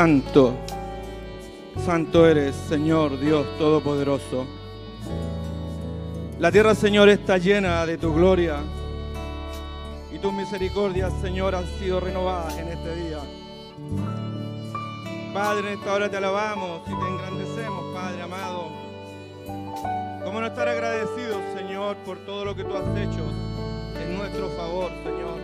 Santo, santo eres, Señor Dios Todopoderoso. La tierra, Señor, está llena de tu gloria y tus misericordias, Señor, han sido renovadas en este día. Padre, en esta hora te alabamos y te engrandecemos, Padre amado. ¿Cómo no estar agradecidos, Señor, por todo lo que tú has hecho en nuestro favor, Señor?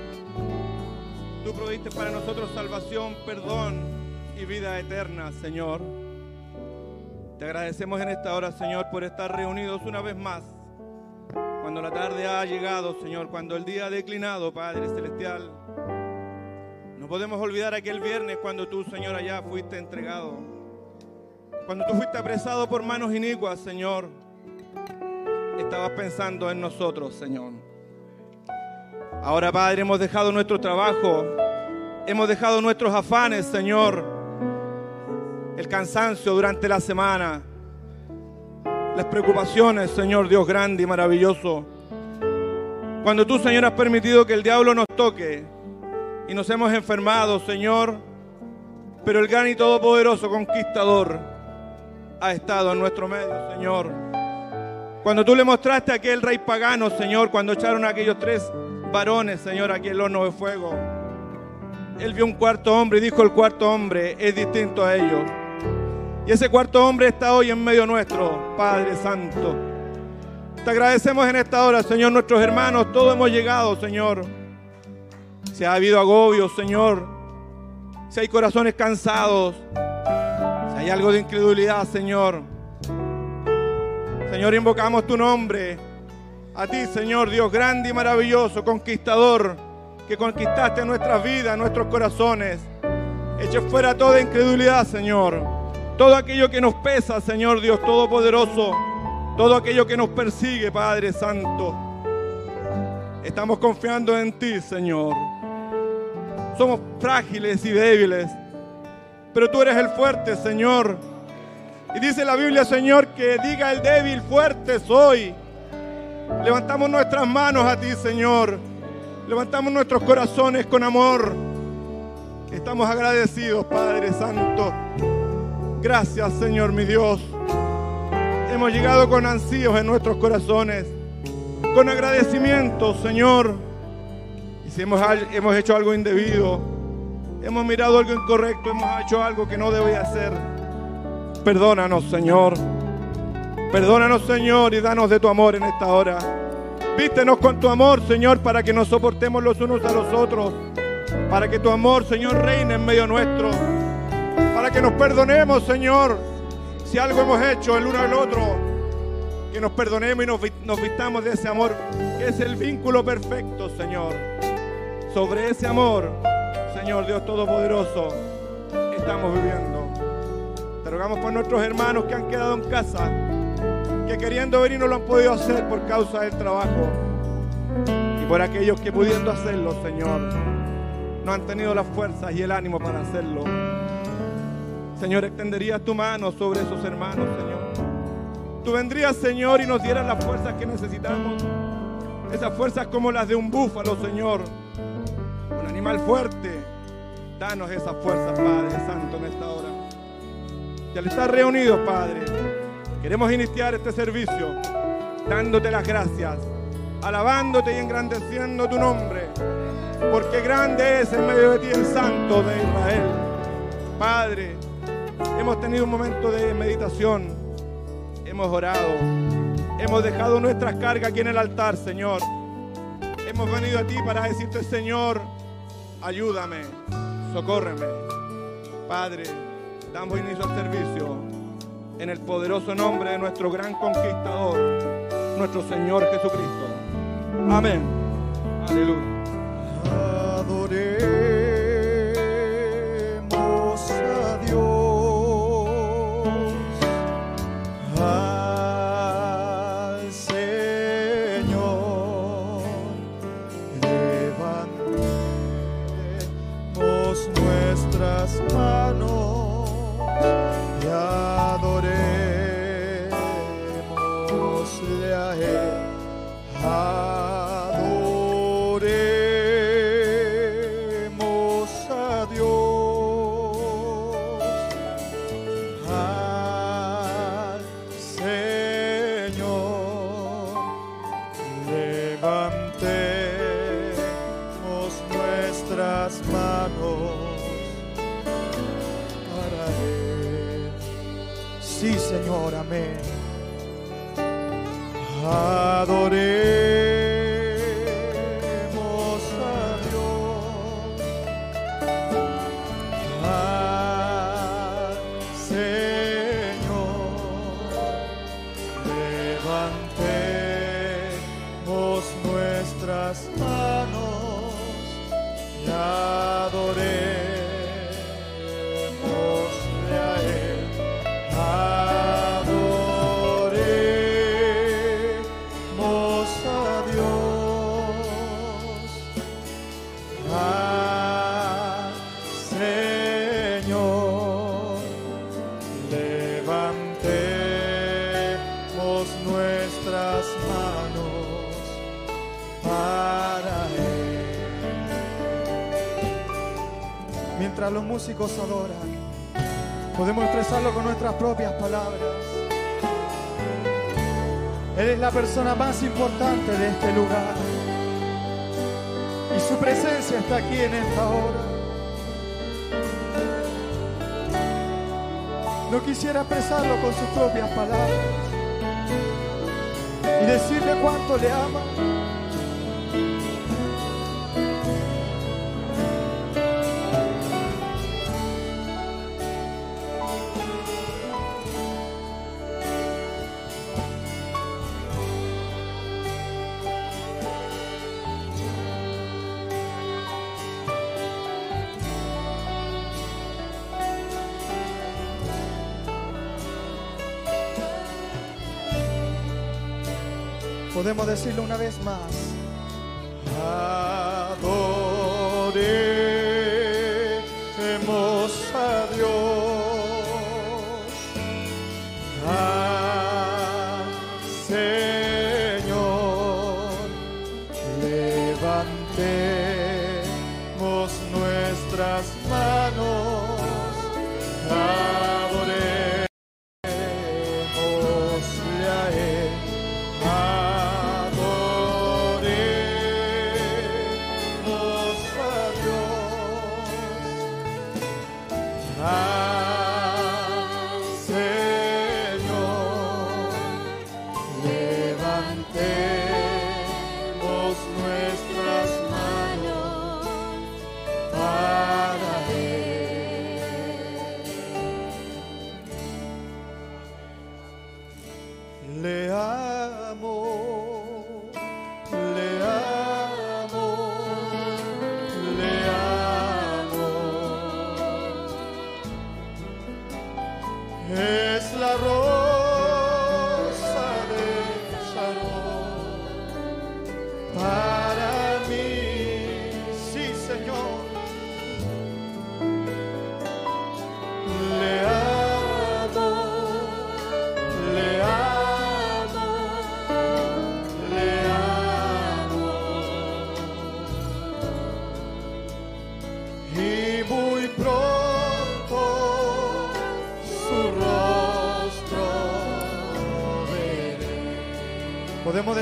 Tú proviste para nosotros salvación, perdón y vida eterna, Señor. Te agradecemos en esta hora, Señor, por estar reunidos una vez más. Cuando la tarde ha llegado, Señor, cuando el día ha declinado, Padre Celestial. No podemos olvidar aquel viernes cuando tú, Señor, allá fuiste entregado. Cuando tú fuiste apresado por manos inicuas, Señor, estabas pensando en nosotros, Señor. Ahora, Padre, hemos dejado nuestro trabajo, hemos dejado nuestros afanes, Señor, el cansancio durante la semana, las preocupaciones, Señor Dios grande y maravilloso. Cuando tú, Señor, has permitido que el diablo nos toque, y nos hemos enfermado, Señor, pero el gran y todopoderoso conquistador ha estado en nuestro medio, Señor. Cuando tú le mostraste a aquel rey pagano, Señor, cuando echaron a aquellos tres varones, Señor, aquí el horno de fuego, él vio un cuarto hombre y dijo el cuarto hombre es distinto a ellos. Y ese cuarto hombre está hoy en medio nuestro, Padre Santo. Te agradecemos en esta hora, Señor, nuestros hermanos, todos hemos llegado, Señor si ha habido agobio, Señor, si hay corazones cansados, si hay algo de incredulidad, Señor. Señor, invocamos tu nombre. A ti, Señor, Dios grande y maravilloso, conquistador, que conquistaste nuestras vidas, nuestros corazones. Eche fuera toda incredulidad, Señor. Todo aquello que nos pesa, Señor Dios Todopoderoso. Todo aquello que nos persigue, Padre Santo. Estamos confiando en ti, Señor. Somos frágiles y débiles. Pero tú eres el fuerte, Señor. Y dice la Biblia, Señor, que diga el débil, fuerte soy. Levantamos nuestras manos a ti, Señor. Levantamos nuestros corazones con amor. Estamos agradecidos, Padre Santo. Gracias, Señor, mi Dios. Hemos llegado con ansíos en nuestros corazones. Con agradecimiento, Señor si hemos, hemos hecho algo indebido, hemos mirado algo incorrecto, hemos hecho algo que no debía hacer, perdónanos, Señor. Perdónanos, Señor, y danos de tu amor en esta hora. Vístenos con tu amor, Señor, para que nos soportemos los unos a los otros. Para que tu amor, Señor, reine en medio nuestro. Que nos perdonemos, Señor, si algo hemos hecho el uno al otro. Que nos perdonemos y nos, nos vistamos de ese amor, que es el vínculo perfecto, Señor sobre ese amor, Señor Dios Todopoderoso, estamos viviendo. Te rogamos por nuestros hermanos que han quedado en casa, que queriendo venir no lo han podido hacer por causa del trabajo. Y por aquellos que pudiendo hacerlo, Señor, no han tenido las fuerzas y el ánimo para hacerlo. Señor, extenderías tu mano sobre esos hermanos, Señor. Tú vendrías, Señor, y nos dieras las fuerzas que necesitamos. Esas fuerzas como las de un búfalo, Señor animal fuerte. Danos esa fuerza, Padre Santo, en esta hora. Y al estar reunidos, Padre, queremos iniciar este servicio dándote las gracias, alabándote y engrandeciendo tu nombre, porque grande es en medio de ti el Santo de Israel. Padre, hemos tenido un momento de meditación, hemos orado, hemos dejado nuestras cargas aquí en el altar, Señor. Hemos venido a ti para decirte, Señor, ayúdame, socórreme. Padre, damos inicio al servicio en el poderoso nombre de nuestro gran conquistador, nuestro Señor Jesucristo. Amén. Aleluya. los músicos adoran, podemos expresarlo con nuestras propias palabras. Él es la persona más importante de este lugar y su presencia está aquí en esta hora. No quisiera expresarlo con sus propias palabras y decirle cuánto le ama. Podemos decirlo una vez más.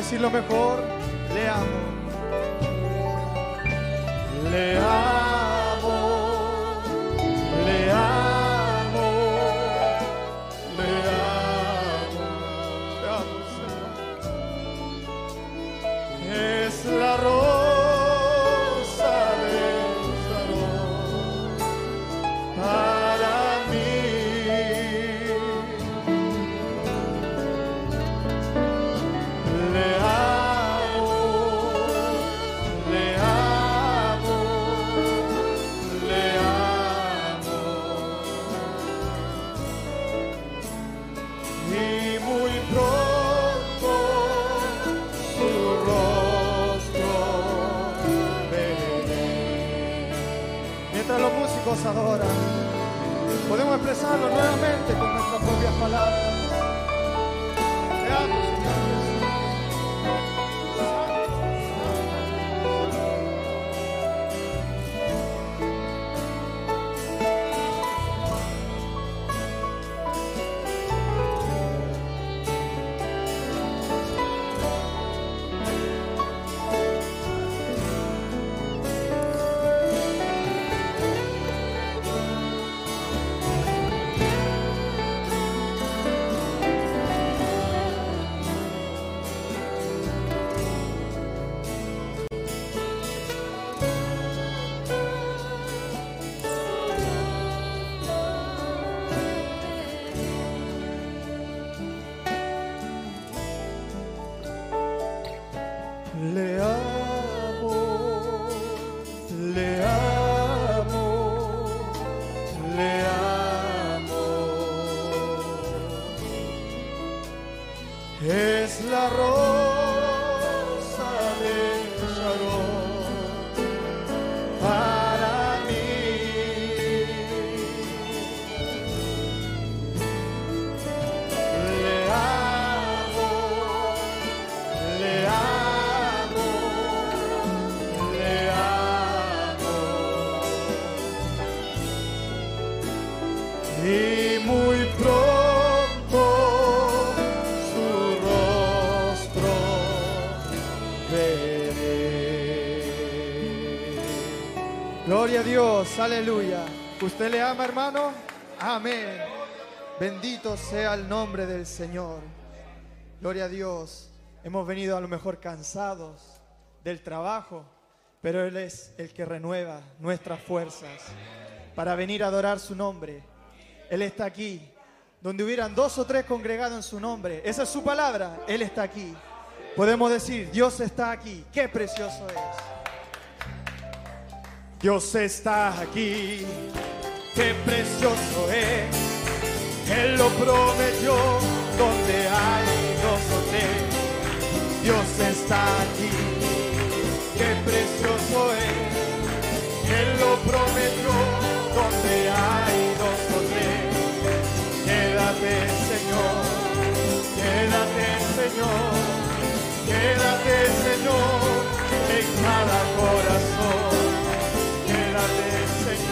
decirlo mejor. Dios, aleluya. ¿Usted le ama, hermano? Amén. Bendito sea el nombre del Señor. Gloria a Dios. Hemos venido a lo mejor cansados del trabajo, pero Él es el que renueva nuestras fuerzas para venir a adorar su nombre. Él está aquí. Donde hubieran dos o tres congregados en su nombre. Esa es su palabra. Él está aquí. Podemos decir, Dios está aquí. Qué precioso es. Dios está aquí. Qué precioso es. Él lo prometió donde hay dos o tres. Dios está aquí. Qué precioso es. Él lo prometió donde hay dos o tres. Quédate, Señor. Quédate, Señor. Quédate, Señor, en cada corazón.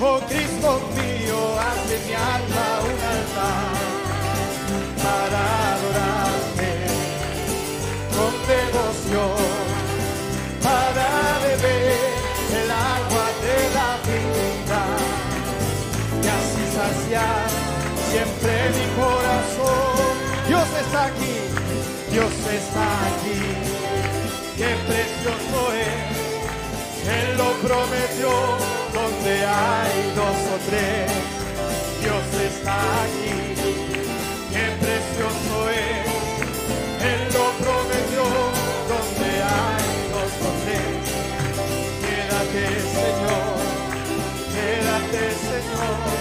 Oh Cristo mío, hace mi alma un altar para adorarte con devoción, para beber el agua de la vida y así saciar siempre mi corazón. Dios está aquí, Dios está aquí, qué precioso es. Él lo prometió donde hay dos o tres. Dios está aquí, qué precioso es. Él lo prometió donde hay dos o tres. Quédate, Señor, quédate, Señor,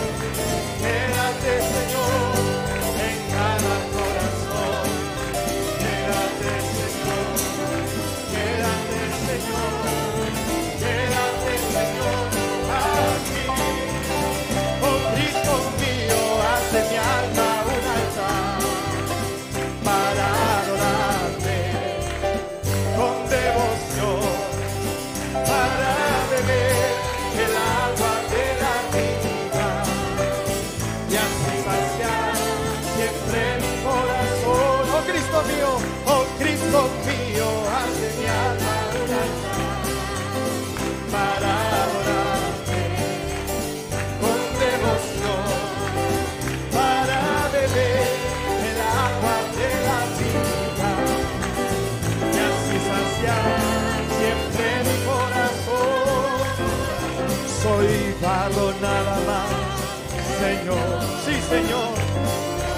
Sí Señor,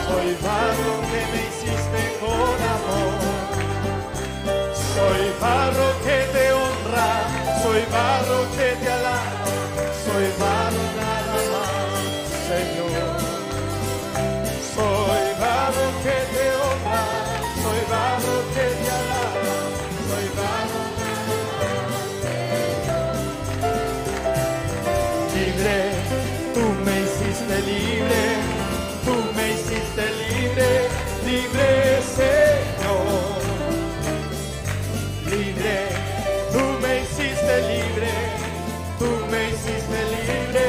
soy barro que me hiciste con amor. Soy barro que te honra, soy barro que te alaba, soy barro libre Señor. Libre, tú me hiciste libre, tú me hiciste libre,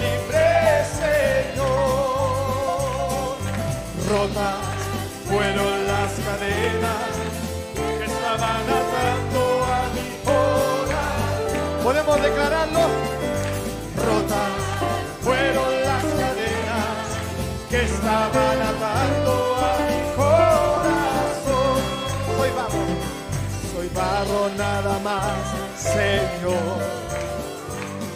libre Señor. Rotas fueron las cadenas que estaban atando a mi corazón. ¿Podemos declararlo? nada más, Señor.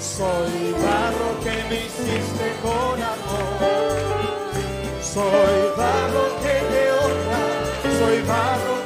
Soy barro que me hiciste con amor. Soy barro que te honra. Soy barro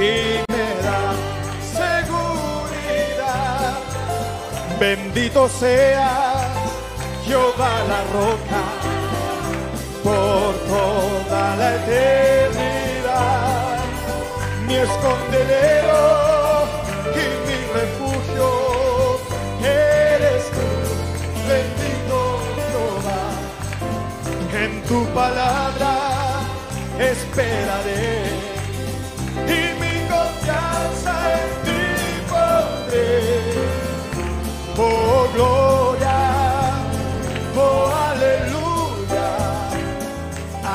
y me da seguridad. Bendito sea Jehová la roca por toda la eternidad. Mi escondedero y mi refugio eres tú, bendito Jehová. En tu palabra esperaré. gloria. Oh, aleluya.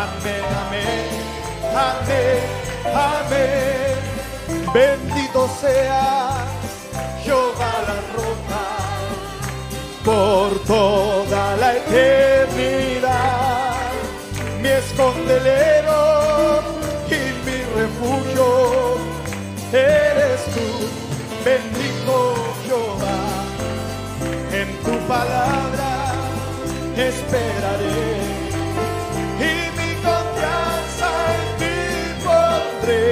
Amén, amén, amén, amén. Bendito sea Jehová la roca por toda la eternidad. Me esconderé palabra esperaré y mi confianza en ti pondré.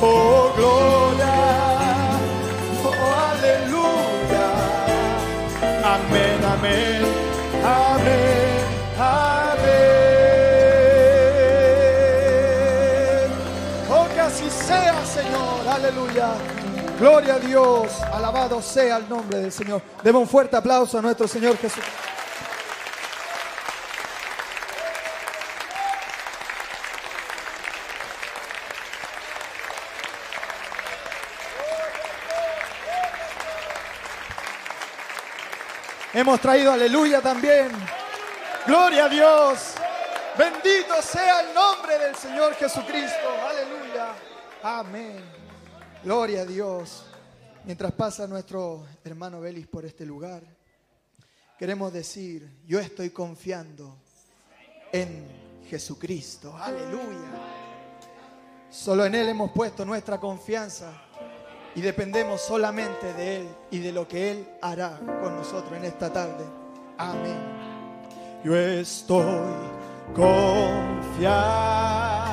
Oh gloria, oh aleluya, amén, amén, amén, amén. Oh que así sea, Señor, aleluya. Gloria a Dios. Alabado sea el nombre del Señor. Demos un fuerte aplauso a nuestro Señor Jesús. Hemos traído aleluya también. Gloria a Dios. Bendito sea el nombre del Señor Jesucristo. Aleluya. Amén. Gloria a Dios. Mientras pasa nuestro hermano Belis por este lugar, queremos decir, yo estoy confiando en Jesucristo. Aleluya. Solo en Él hemos puesto nuestra confianza y dependemos solamente de Él y de lo que Él hará con nosotros en esta tarde. Amén. Yo estoy confiando,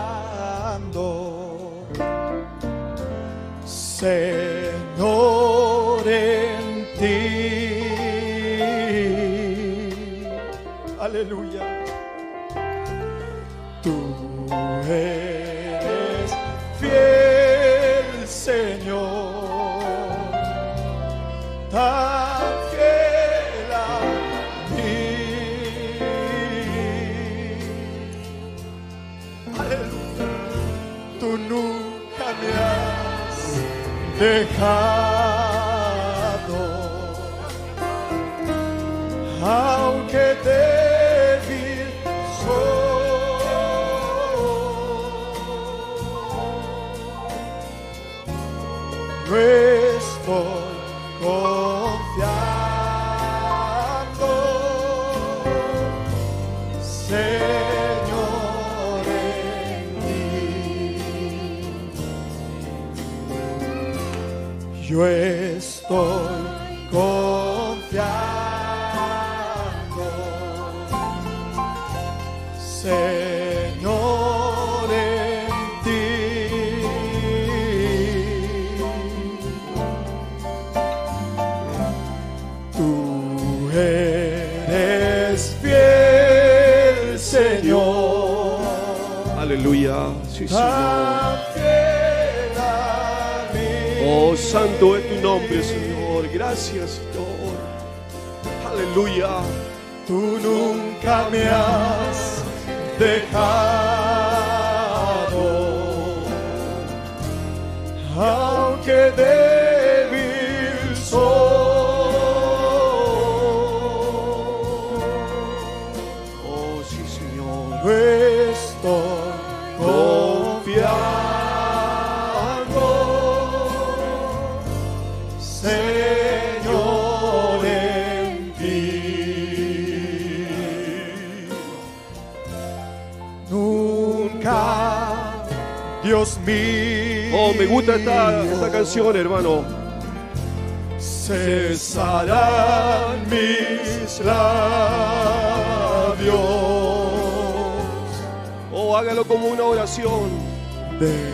Señor, en ti. Aleluya. Tú eres fiel, Señor dejado, aunque débil soy. Yo estoy confiando, Señor, en ti. Tú eres fiel, Señor. Aleluya. Sí, Señor. Santo es tu nombre, Señor. Gracias, Señor. Aleluya. Tú nunca me has dejado, aunque débil mío. Oh, me gusta esta, esta canción, hermano. cesarán mis labios Oh, hágalo como una oración. de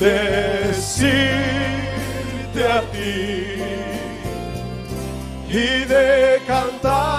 bendecirte a ti y de cantar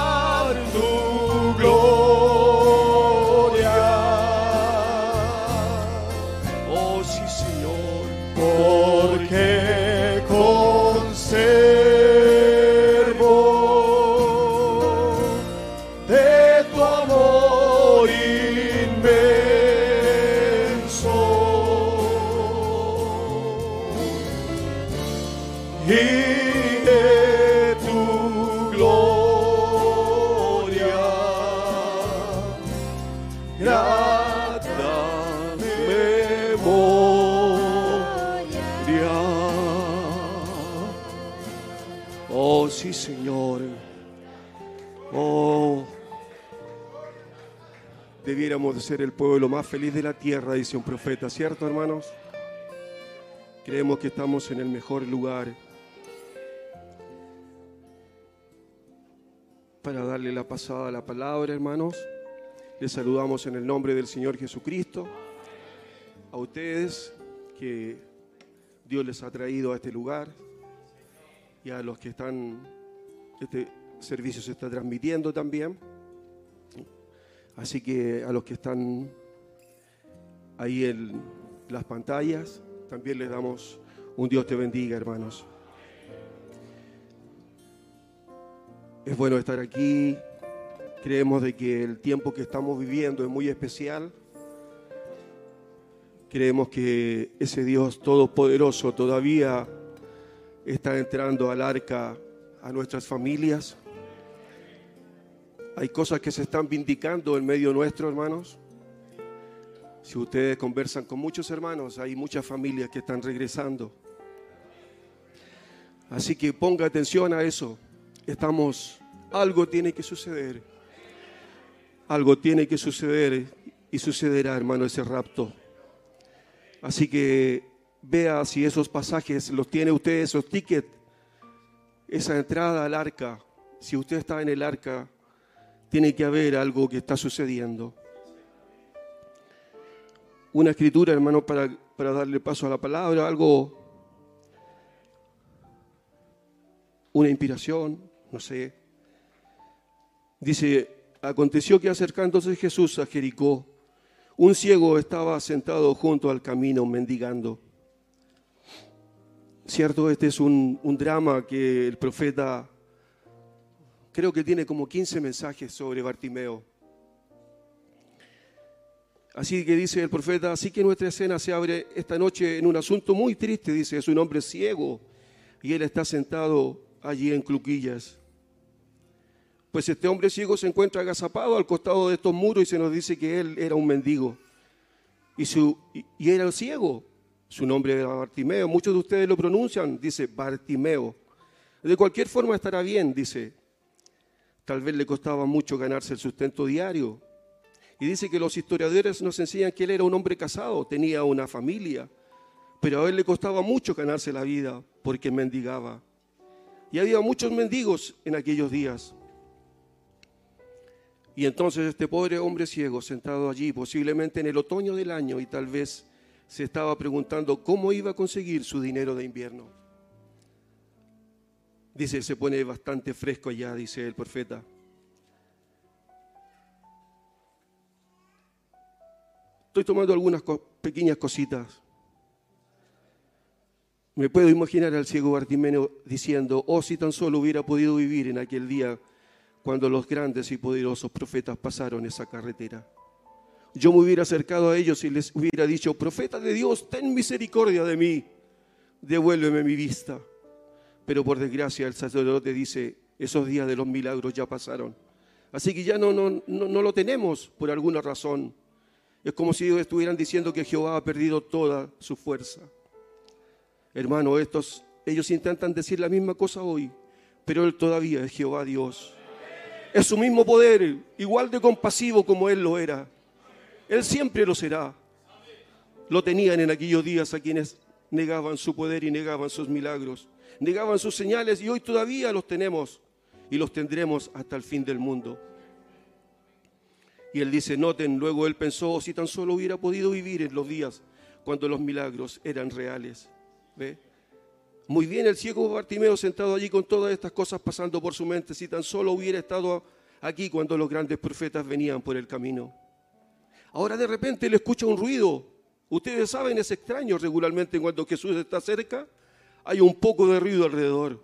el pueblo más feliz de la tierra, dice un profeta, ¿cierto, hermanos? Creemos que estamos en el mejor lugar para darle la pasada a la palabra, hermanos. Les saludamos en el nombre del Señor Jesucristo. A ustedes que Dios les ha traído a este lugar y a los que están este servicio se está transmitiendo también. Así que a los que están ahí en las pantallas, también les damos un Dios te bendiga, hermanos. Es bueno estar aquí. Creemos de que el tiempo que estamos viviendo es muy especial. Creemos que ese Dios todopoderoso todavía está entrando al arca a nuestras familias. Hay cosas que se están vindicando en medio nuestro, hermanos. Si ustedes conversan con muchos hermanos, hay muchas familias que están regresando. Así que ponga atención a eso. Estamos, algo tiene que suceder. Algo tiene que suceder y sucederá, hermano, ese rapto. Así que vea si esos pasajes los tiene usted, esos tickets, esa entrada al arca. Si usted está en el arca, tiene que haber algo que está sucediendo. Una escritura, hermano, para, para darle paso a la palabra, algo, una inspiración, no sé. Dice, aconteció que acercándose Jesús a Jericó, un ciego estaba sentado junto al camino mendigando. Cierto, este es un, un drama que el profeta creo que tiene como 15 mensajes sobre Bartimeo. Así que dice el profeta, así que nuestra escena se abre esta noche en un asunto muy triste, dice, es un hombre ciego y él está sentado allí en Cluquillas. Pues este hombre ciego se encuentra agazapado al costado de estos muros y se nos dice que él era un mendigo. Y, su, y, era ciego. Su nombre era Bartimeo. Muchos de ustedes lo pronuncian, dice Bartimeo. De cualquier forma estará bien, dice. Tal vez le costaba mucho ganarse el sustento diario. Y dice que los historiadores nos enseñan que él era un hombre casado, tenía una familia, pero a él le costaba mucho ganarse la vida porque mendigaba. Y había muchos mendigos en aquellos días. Y entonces este pobre hombre ciego sentado allí, posiblemente en el otoño del año, y tal vez se estaba preguntando cómo iba a conseguir su dinero de invierno. Dice, se pone bastante fresco allá, dice el profeta. Estoy tomando algunas pequeñas cositas. Me puedo imaginar al ciego Bartimeo diciendo, oh, si tan solo hubiera podido vivir en aquel día cuando los grandes y poderosos profetas pasaron esa carretera. Yo me hubiera acercado a ellos y les hubiera dicho, profeta de Dios, ten misericordia de mí, devuélveme mi vista. Pero por desgracia el sacerdote dice, esos días de los milagros ya pasaron. Así que ya no, no, no, no lo tenemos por alguna razón. Es como si ellos estuvieran diciendo que Jehová ha perdido toda su fuerza. Hermano, estos, ellos intentan decir la misma cosa hoy, pero Él todavía es Jehová Dios. Es su mismo poder, igual de compasivo como Él lo era. Él siempre lo será. Lo tenían en aquellos días a quienes negaban su poder y negaban sus milagros, negaban sus señales y hoy todavía los tenemos y los tendremos hasta el fin del mundo. Y él dice, noten, luego él pensó, si tan solo hubiera podido vivir en los días cuando los milagros eran reales. ¿Ve? Muy bien el ciego Bartimeo sentado allí con todas estas cosas pasando por su mente, si tan solo hubiera estado aquí cuando los grandes profetas venían por el camino. Ahora de repente le escucha un ruido. Ustedes saben, es extraño regularmente cuando Jesús está cerca, hay un poco de ruido alrededor.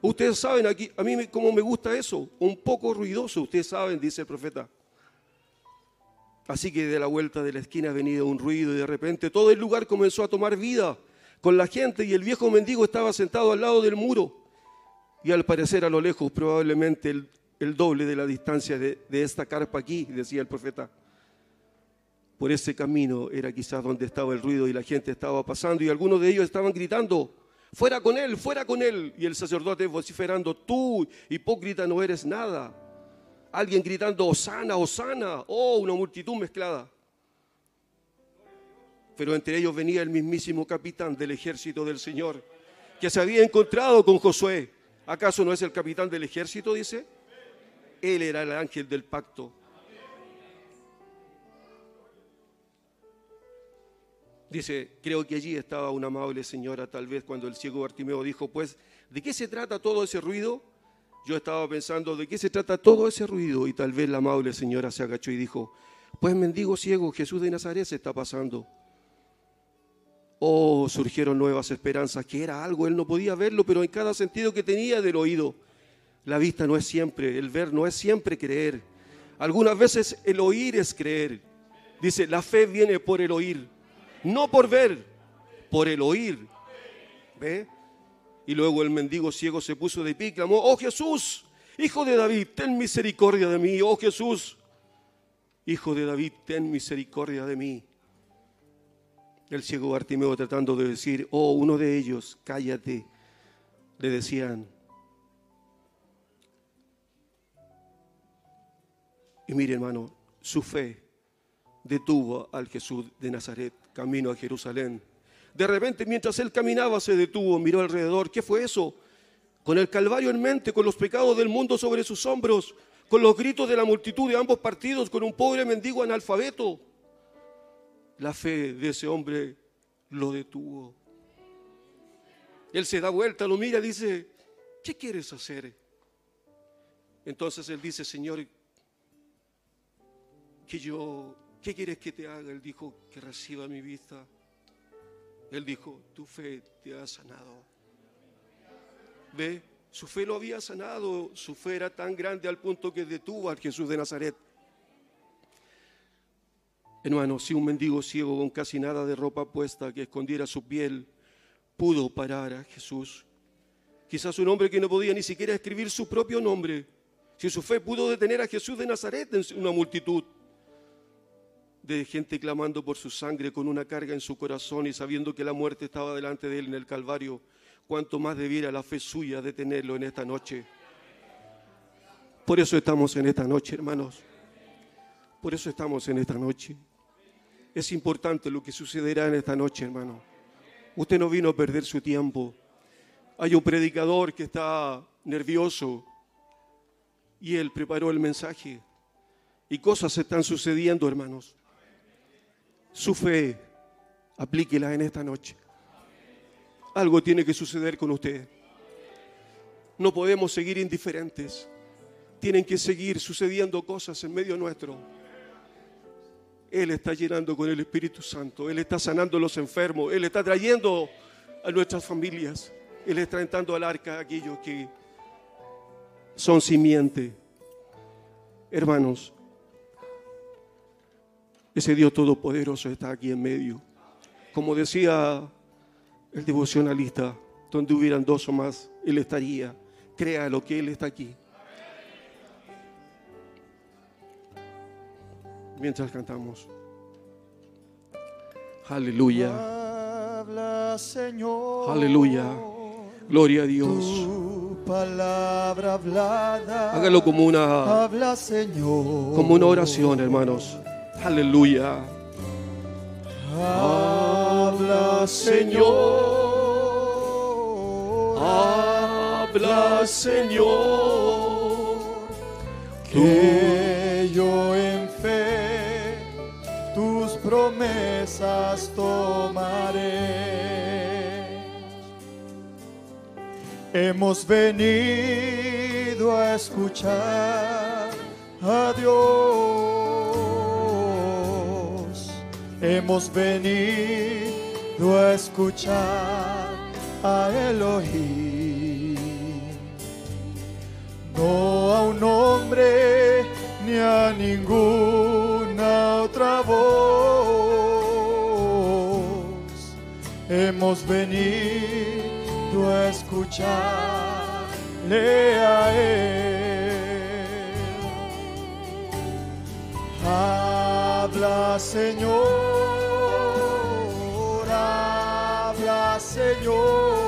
Ustedes saben aquí, a mí cómo me gusta eso, un poco ruidoso, ustedes saben, dice el profeta. Así que de la vuelta de la esquina ha venido un ruido y de repente todo el lugar comenzó a tomar vida con la gente y el viejo mendigo estaba sentado al lado del muro y al parecer a lo lejos probablemente el, el doble de la distancia de, de esta carpa aquí, decía el profeta. Por ese camino era quizás donde estaba el ruido y la gente estaba pasando y algunos de ellos estaban gritando, fuera con él, fuera con él. Y el sacerdote vociferando, tú, hipócrita, no eres nada alguien gritando, Osana, Osana, oh, una multitud mezclada. Pero entre ellos venía el mismísimo capitán del ejército del Señor, que se había encontrado con Josué. ¿Acaso no es el capitán del ejército? Dice. Él era el ángel del pacto. Dice, creo que allí estaba una amable señora, tal vez cuando el ciego Bartimeo dijo, pues, ¿de qué se trata todo ese ruido? yo estaba pensando de qué se trata todo ese ruido y tal vez la amable señora se agachó y dijo, pues mendigo ciego, Jesús de Nazaret se está pasando. Oh, surgieron nuevas esperanzas, que era algo, él no podía verlo, pero en cada sentido que tenía del oído. La vista no es siempre, el ver no es siempre creer. Algunas veces el oír es creer. Dice, la fe viene por el oír, no por ver, por el oír. ¿Ve? Y luego el mendigo ciego se puso de pie y clamó, oh Jesús, hijo de David, ten misericordia de mí, oh Jesús, hijo de David, ten misericordia de mí. El ciego Bartimeo tratando de decir, oh, uno de ellos, cállate, le decían. Y mire hermano, su fe detuvo al Jesús de Nazaret, camino a Jerusalén. De repente, mientras él caminaba, se detuvo, miró alrededor. ¿Qué fue eso? Con el Calvario en mente, con los pecados del mundo sobre sus hombros, con los gritos de la multitud de ambos partidos, con un pobre mendigo analfabeto. La fe de ese hombre lo detuvo. Él se da vuelta, lo mira dice, ¿qué quieres hacer? Entonces él dice, Señor, que yo, ¿qué quieres que te haga? Él dijo, que reciba mi vista. Él dijo, tu fe te ha sanado. ¿Ve? Su fe lo había sanado, su fe era tan grande al punto que detuvo al Jesús de Nazaret. Hermano, si un mendigo ciego con casi nada de ropa puesta que escondiera su piel pudo parar a Jesús, quizás un hombre que no podía ni siquiera escribir su propio nombre, si su fe pudo detener a Jesús de Nazaret en una multitud, de gente clamando por su sangre con una carga en su corazón y sabiendo que la muerte estaba delante de él en el Calvario, cuánto más debiera la fe suya detenerlo en esta noche. Por eso estamos en esta noche, hermanos. Por eso estamos en esta noche. Es importante lo que sucederá en esta noche, hermano. Usted no vino a perder su tiempo. Hay un predicador que está nervioso y él preparó el mensaje. Y cosas están sucediendo, hermanos su fe, aplíquela en esta noche. Algo tiene que suceder con usted. No podemos seguir indiferentes. Tienen que seguir sucediendo cosas en medio nuestro. Él está llenando con el Espíritu Santo. Él está sanando a los enfermos. Él está trayendo a nuestras familias. Él está entrando al arca a aquellos que son simiente. Hermanos, ese Dios todopoderoso está aquí en medio. Como decía el devocionalista, donde hubieran dos o más, Él estaría. Crea lo que Él está aquí. Mientras cantamos. Aleluya. Habla, Señor. Aleluya. Gloria a Dios. Tu palabra hablada. Hágalo como una, Habla, Señor. como una oración, hermanos. Aleluya. Habla, Señor. Habla, Señor. Que yo en fe tus promesas tomaré. Hemos venido a escuchar a Dios. Hemos venido a escuchar a Elohim no a un hombre ni a ninguna otra voz. Hemos venido a escucharle a Él. Habla Señor, habla Señor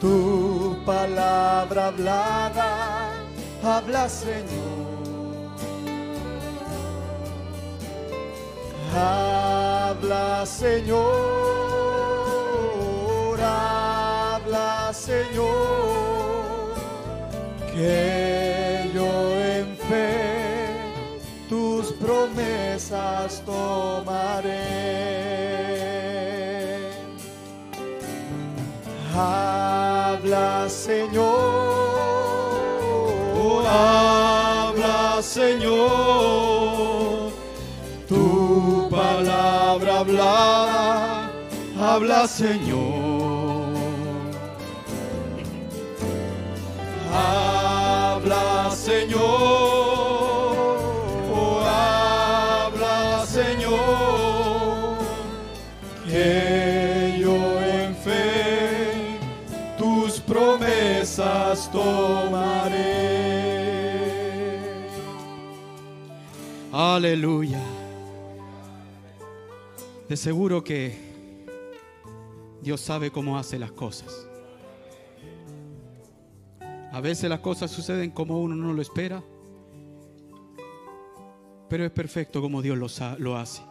tu palabra hablada, habla Señor. Habla Señor, habla Señor, que promesas tomaré. Habla, Señor. Oh, habla, Señor. Tu palabra habla. Habla, Señor. Habla, Señor promesas tomaré. Aleluya. De seguro que Dios sabe cómo hace las cosas. A veces las cosas suceden como uno no lo espera, pero es perfecto como Dios lo, lo hace.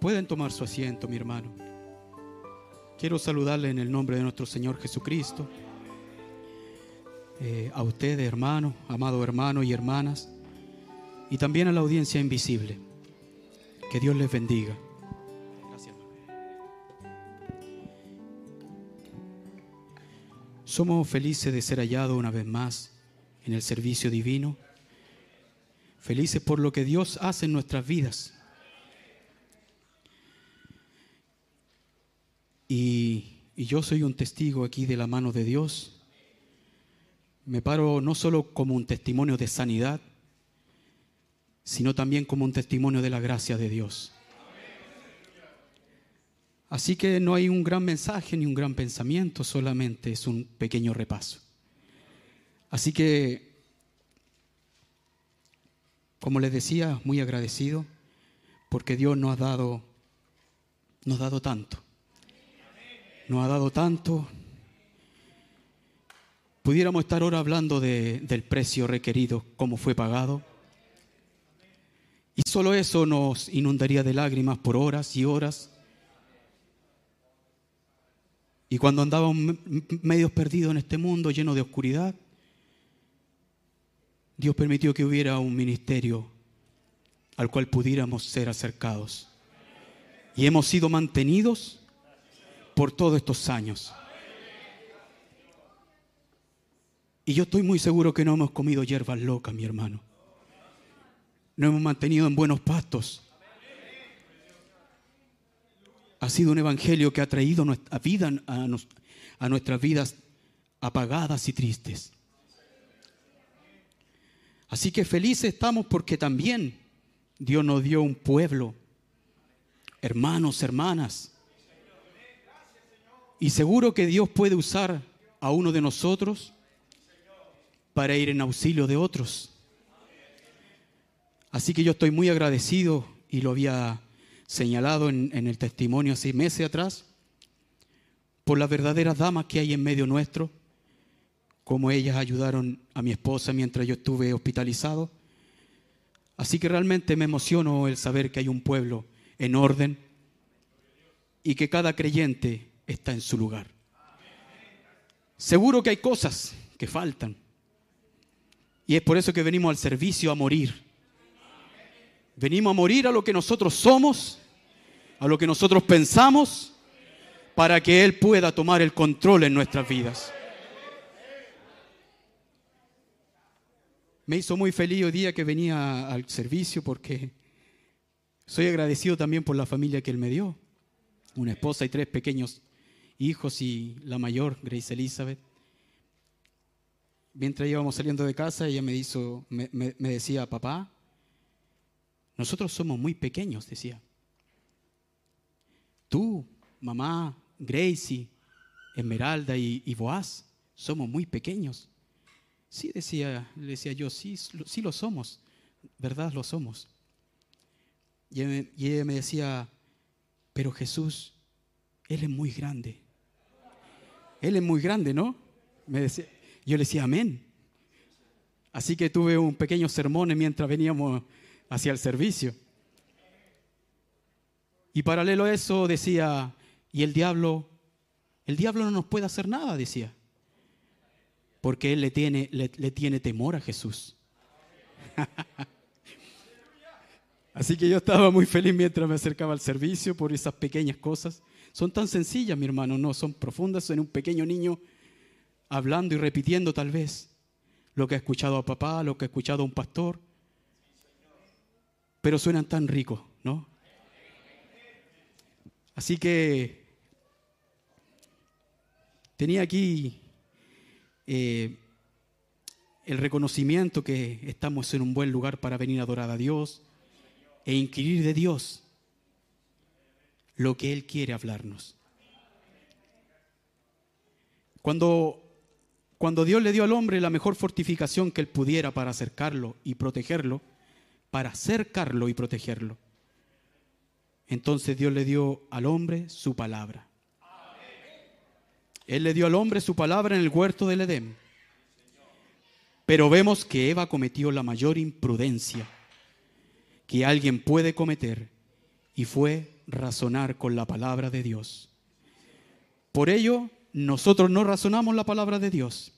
Pueden tomar su asiento, mi hermano. Quiero saludarle en el nombre de nuestro Señor Jesucristo. Eh, a ustedes, hermano, amado hermano y hermanas, y también a la audiencia invisible. Que Dios les bendiga. Gracias. Somos felices de ser hallados una vez más en el servicio divino. Felices por lo que Dios hace en nuestras vidas. Y, y yo soy un testigo aquí de la mano de Dios. Me paro no solo como un testimonio de sanidad, sino también como un testimonio de la gracia de Dios. Así que no hay un gran mensaje ni un gran pensamiento, solamente es un pequeño repaso. Así que, como les decía, muy agradecido porque Dios nos ha dado, nos ha dado tanto. Nos ha dado tanto. Pudiéramos estar ahora hablando de- del precio requerido, cómo fue pagado. Y solo eso nos inundaría de lágrimas por horas y horas. Y cuando andábamos medios perdidos en este mundo lleno de oscuridad, Dios permitió que hubiera un ministerio al cual pudiéramos ser acercados. Y hemos sido mantenidos por todos estos años. Y yo estoy muy seguro que no hemos comido hierbas locas, mi hermano. Nos hemos mantenido en buenos pastos. Ha sido un evangelio que ha traído nuestra vida a nuestras vidas apagadas y tristes. Así que felices estamos porque también Dios nos dio un pueblo, hermanos, hermanas. Y seguro que Dios puede usar a uno de nosotros para ir en auxilio de otros. Así que yo estoy muy agradecido y lo había señalado en, el testimonio hace meses atrás por las verdaderas damas que hay en medio nuestro, como ellas ayudaron a mi esposa mientras yo estuve hospitalizado. Así que realmente me emociono el saber que hay un pueblo en orden y que cada creyente está en su lugar. Seguro que hay cosas que faltan. Y es por eso que venimos al servicio a morir. Venimos a morir a lo que nosotros somos, a lo que nosotros pensamos, para que Él pueda tomar el control en nuestras vidas. Me hizo muy feliz hoy día que venía al servicio porque soy agradecido también por la familia que Él me dio. Una esposa y tres pequeños hijos y la mayor, Grace Elizabeth. Mientras íbamos saliendo de casa, ella me, decía, papá, nosotros somos muy pequeños, decía. Tú, mamá, Gracie, Esmeralda y, y Boaz, somos muy pequeños. Sí, decía, le decía yo, sí, sí lo somos, ¿verdad? Lo somos. Y y ella me decía, pero Jesús, Él es muy grande. Él es muy grande, ¿no? Me decía, yo le decía, amén. Así que tuve un pequeño sermón mientras veníamos hacia el servicio. Y paralelo a eso decía, y el diablo, el diablo no nos puede hacer nada, decía. Porque él le tiene, le, le tiene temor a Jesús. Así que yo estaba muy feliz mientras me acercaba al servicio por esas pequeñas cosas. Son tan sencillas, mi hermano, no son profundas en un pequeño niño hablando y repitiendo tal vez. lo que ha escuchado a papá, lo que ha escuchado a un pastor, pero suenan tan ricos, ¿no? Así que tenía aquí eh, el reconocimiento que estamos en un buen lugar para venir a adorar a Dios e inquirir de Dios lo que Él quiere hablarnos. Cuando, cuando Dios le dio al hombre la mejor fortificación que él pudiera para acercarlo y protegerlo, para acercarlo y protegerlo, entonces Dios le dio al hombre su palabra. Él le dio al hombre su palabra en el huerto del Edén. Pero vemos que Eva cometió la mayor imprudencia que alguien puede cometer y fue razonar con la palabra de Dios. Por ello, nosotros no razonamos la palabra de Dios,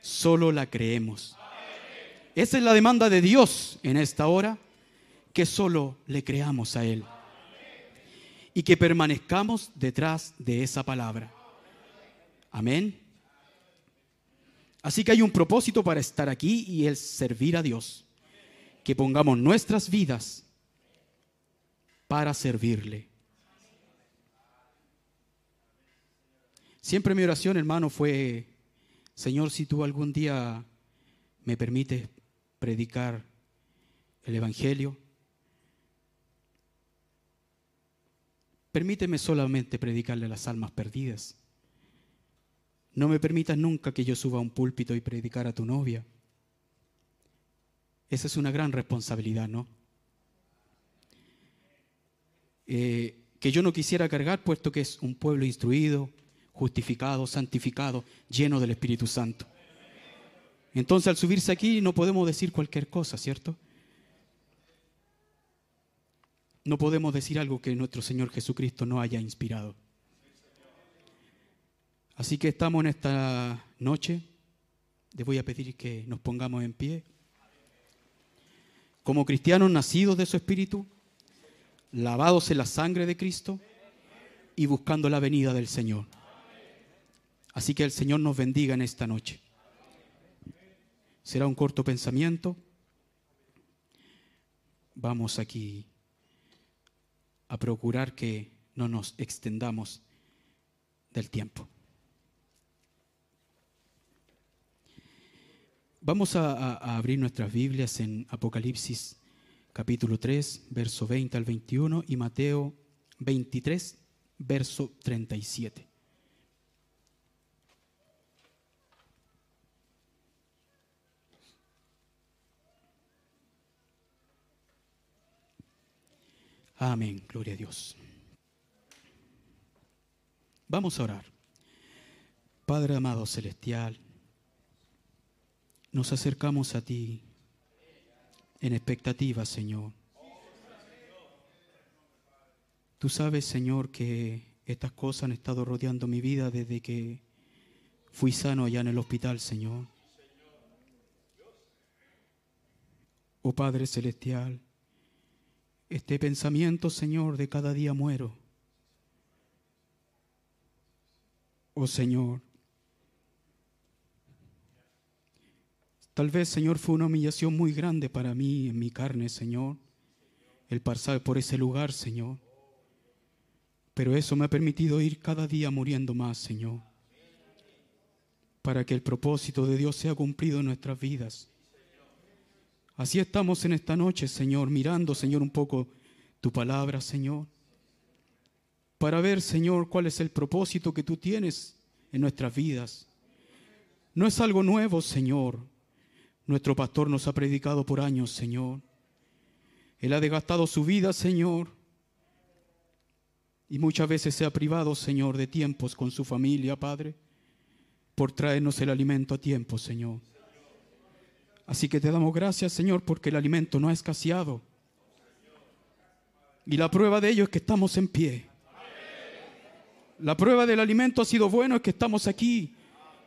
solo la creemos. Esa es la demanda de Dios en esta hora, que solo le creamos a Él y que permanezcamos detrás de esa palabra. Amén. Así que hay un propósito para estar aquí y el servir a Dios. Que pongamos nuestras vidas para servirle. Siempre mi oración, hermano, fue, Señor, si tú algún día me permites predicar el Evangelio, permíteme solamente predicarle a las almas perdidas. No me permitas nunca que yo suba a un púlpito y predicar a tu novia. Esa es una gran responsabilidad, ¿no? Eh, que yo no quisiera cargar, puesto que es un pueblo instruido, justificado, santificado, lleno del Espíritu Santo. Entonces al subirse aquí no podemos decir cualquier cosa, ¿cierto? No podemos decir algo que nuestro Señor Jesucristo no haya inspirado. Así que estamos en esta noche. Les voy a pedir que nos pongamos en pie. Como cristianos nacidos de su Espíritu, lavados en la sangre de Cristo y buscando la venida del Señor. Así que el Señor nos bendiga en esta noche. Será un corto pensamiento. Vamos aquí a procurar que no nos extendamos del tiempo. Vamos a, abrir nuestras Biblias en Apocalipsis capítulo 3, verso 20 al 21 y Mateo 23, verso 37. Amén, gloria a Dios. Vamos a orar. Padre amado celestial, nos acercamos a ti en expectativa, Señor. Tú sabes, Señor, que estas cosas han estado rodeando mi vida desde que fui sano allá en el hospital, Señor. Oh Padre Celestial, este pensamiento, Señor, de cada día muero. Oh Señor, tal vez, Señor, fue una humillación muy grande para mí en mi carne, Señor, el pasar por ese lugar, Señor. Pero eso me ha permitido ir cada día muriendo más, Señor, para que el propósito de Dios sea cumplido en nuestras vidas. Así estamos en esta noche, Señor, mirando, Señor, un poco tu palabra, Señor, para ver, Señor, cuál es el propósito que tú tienes en nuestras vidas. No es algo nuevo, Señor. Nuestro pastor nos ha predicado por años, Señor. Él ha desgastado su vida, Señor. Y muchas veces se ha privado, Señor, de tiempos con su familia, Padre, por traernos el alimento a tiempo, Señor. Así que te damos gracias, Señor, porque el alimento no ha escaseado. Y la prueba de ello es que estamos en pie. La prueba del alimento ha sido bueno, es que estamos aquí,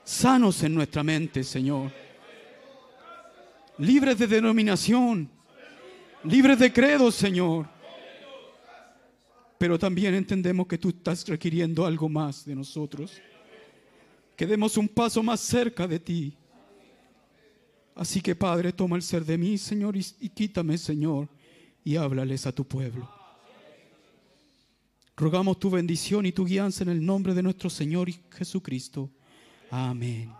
sanos en nuestra mente, Señor. Libres de denominación, libres de credo, Señor. Pero también entendemos que tú estás requiriendo algo más de nosotros. Que demos un paso más cerca de ti Así que Padre, toma el ser de mí, Señor, y, quítame, Señor, y háblales a tu pueblo. Rogamos tu bendición y tu guianza en el nombre de nuestro Señor Jesucristo. Amén.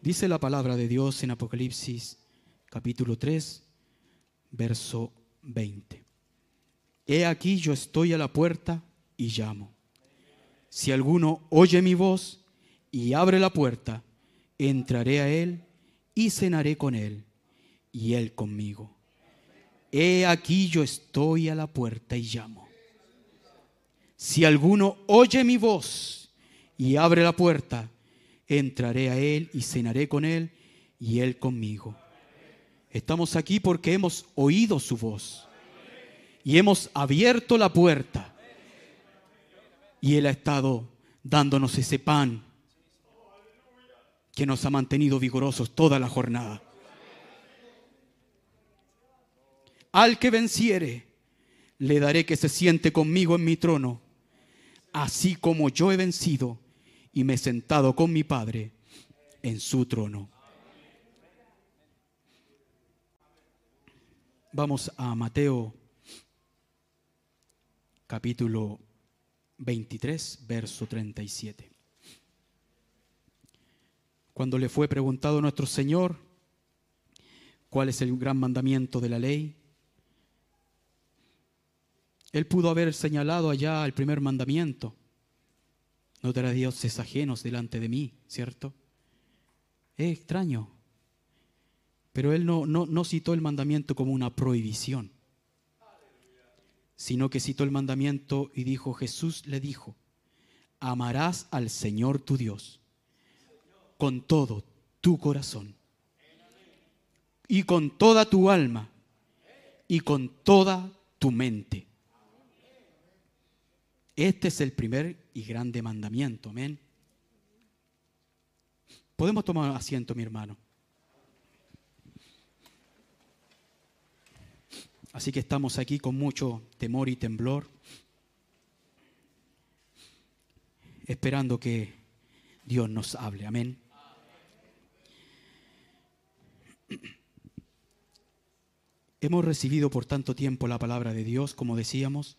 Dice la palabra de Dios en Apocalipsis capítulo 3, verso 20. He aquí yo estoy a la puerta y llamo. Si alguno oye mi voz y abre la puerta, entraré a él y cenaré con él y él conmigo. He aquí yo estoy a la puerta y llamo. Si alguno oye mi voz y abre la puerta, entraré a él y cenaré con él y él conmigo. Estamos aquí porque hemos oído su voz y hemos abierto la puerta. Y Él ha estado dándonos ese pan que nos ha mantenido vigorosos toda la jornada. Al que venciere, le daré que se siente conmigo en mi trono, así como yo he vencido y me he sentado con mi Padre en su trono. Vamos a Mateo capítulo 23, verso 37. Cuando le fue preguntado nuestro Señor cuál es el gran mandamiento de la ley, él pudo haber señalado allá el primer mandamiento. No te harás dioses ajenos delante de mí, ¿cierto? Es extraño. Pero él no, no, no citó el mandamiento como una prohibición sino que citó el mandamiento y dijo, Jesús le dijo, amarás al Señor tu Dios con todo tu corazón y con toda tu alma y con toda tu mente. Este es el primer y grande mandamiento, amén. Podemos tomar asiento, mi hermano. Así que estamos aquí con mucho temor y temblor, esperando que Dios nos hable. Amén. Hemos recibido por tanto tiempo la palabra de Dios, como decíamos,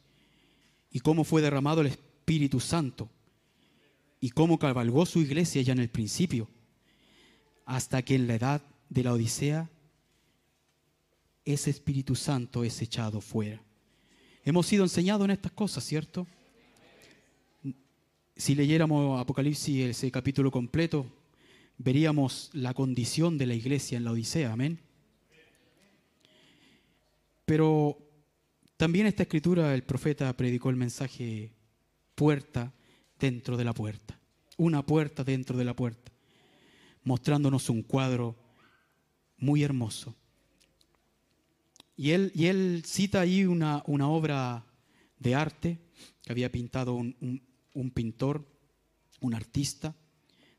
y cómo fue derramado el Espíritu Santo, y cómo cabalgó su iglesia ya en el principio, hasta que en la edad de la Odisea ese Espíritu Santo es echado fuera. Hemos sido enseñados en estas cosas, ¿cierto? Si leyéramos Apocalipsis, ese capítulo completo, veríamos la condición de la iglesia en la Odisea, amén. Pero también esta escritura, el profeta predicó el mensaje puerta dentro de la puerta, una puerta dentro de la puerta, mostrándonos un cuadro muy hermoso y él, y él cita ahí una, una, obra de arte que había pintado un, un pintor, un artista,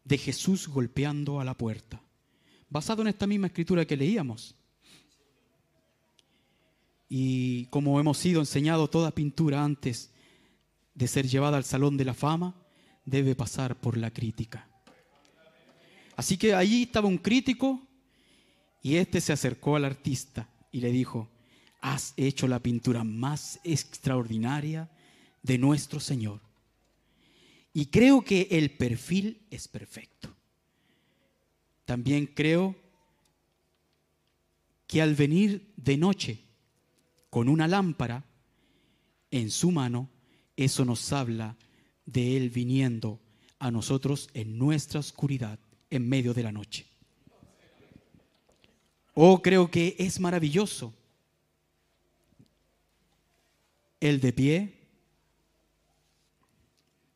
de Jesús golpeando a la puerta, basado en esta misma escritura que leíamos. Y como hemos sido enseñados, toda pintura antes de ser llevada al Salón de la Fama debe pasar por la crítica. Así que allí estaba un crítico y este se acercó al artista y le dijo, has hecho la pintura más extraordinaria de nuestro Señor. Y creo que el perfil es perfecto. También creo que al venir de noche con una lámpara en su mano, eso nos habla de Él viniendo a nosotros en nuestra oscuridad, en medio de la noche. Oh, creo que es maravilloso. El de pie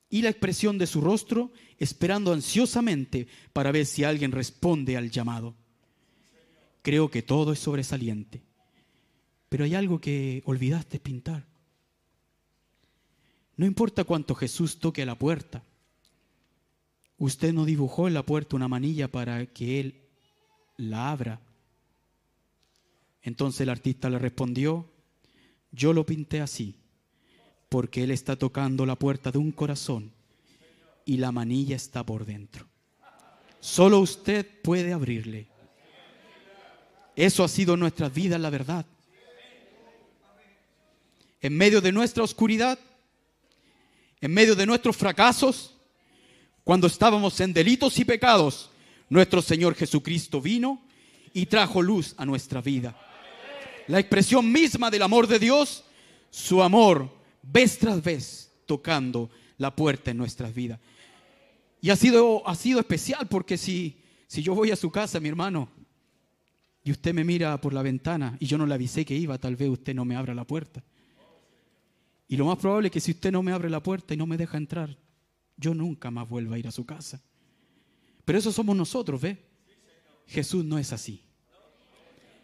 y la expresión de su rostro, esperando ansiosamente para ver si alguien responde al llamado. Creo que todo es sobresaliente. Pero hay algo que olvidaste pintar. No importa cuánto Jesús toque la puerta. Usted no dibujó en la puerta una manilla para que Él la abra. Entonces el artista le respondió, yo lo pinté así, porque Él está tocando la puerta de un corazón y la manilla está por dentro. Solo usted puede abrirle. Eso ha sido nuestra vida, la verdad. En medio de nuestra oscuridad, en medio de nuestros fracasos, cuando estábamos en delitos y pecados, nuestro Señor Jesucristo vino y trajo luz a nuestra vida. La expresión misma del amor de Dios, su amor, vez tras vez, tocando la puerta en nuestras vidas. Y ha sido, ha sido especial porque si, si yo voy a su casa, mi hermano, y usted me mira por la ventana y yo no le avisé que iba, tal vez usted no me abra la puerta. Y lo más probable es que si usted no me abre la puerta y no me deja entrar, yo nunca más vuelva a ir a su casa. Pero eso somos nosotros, ¿ve? Jesús no es así.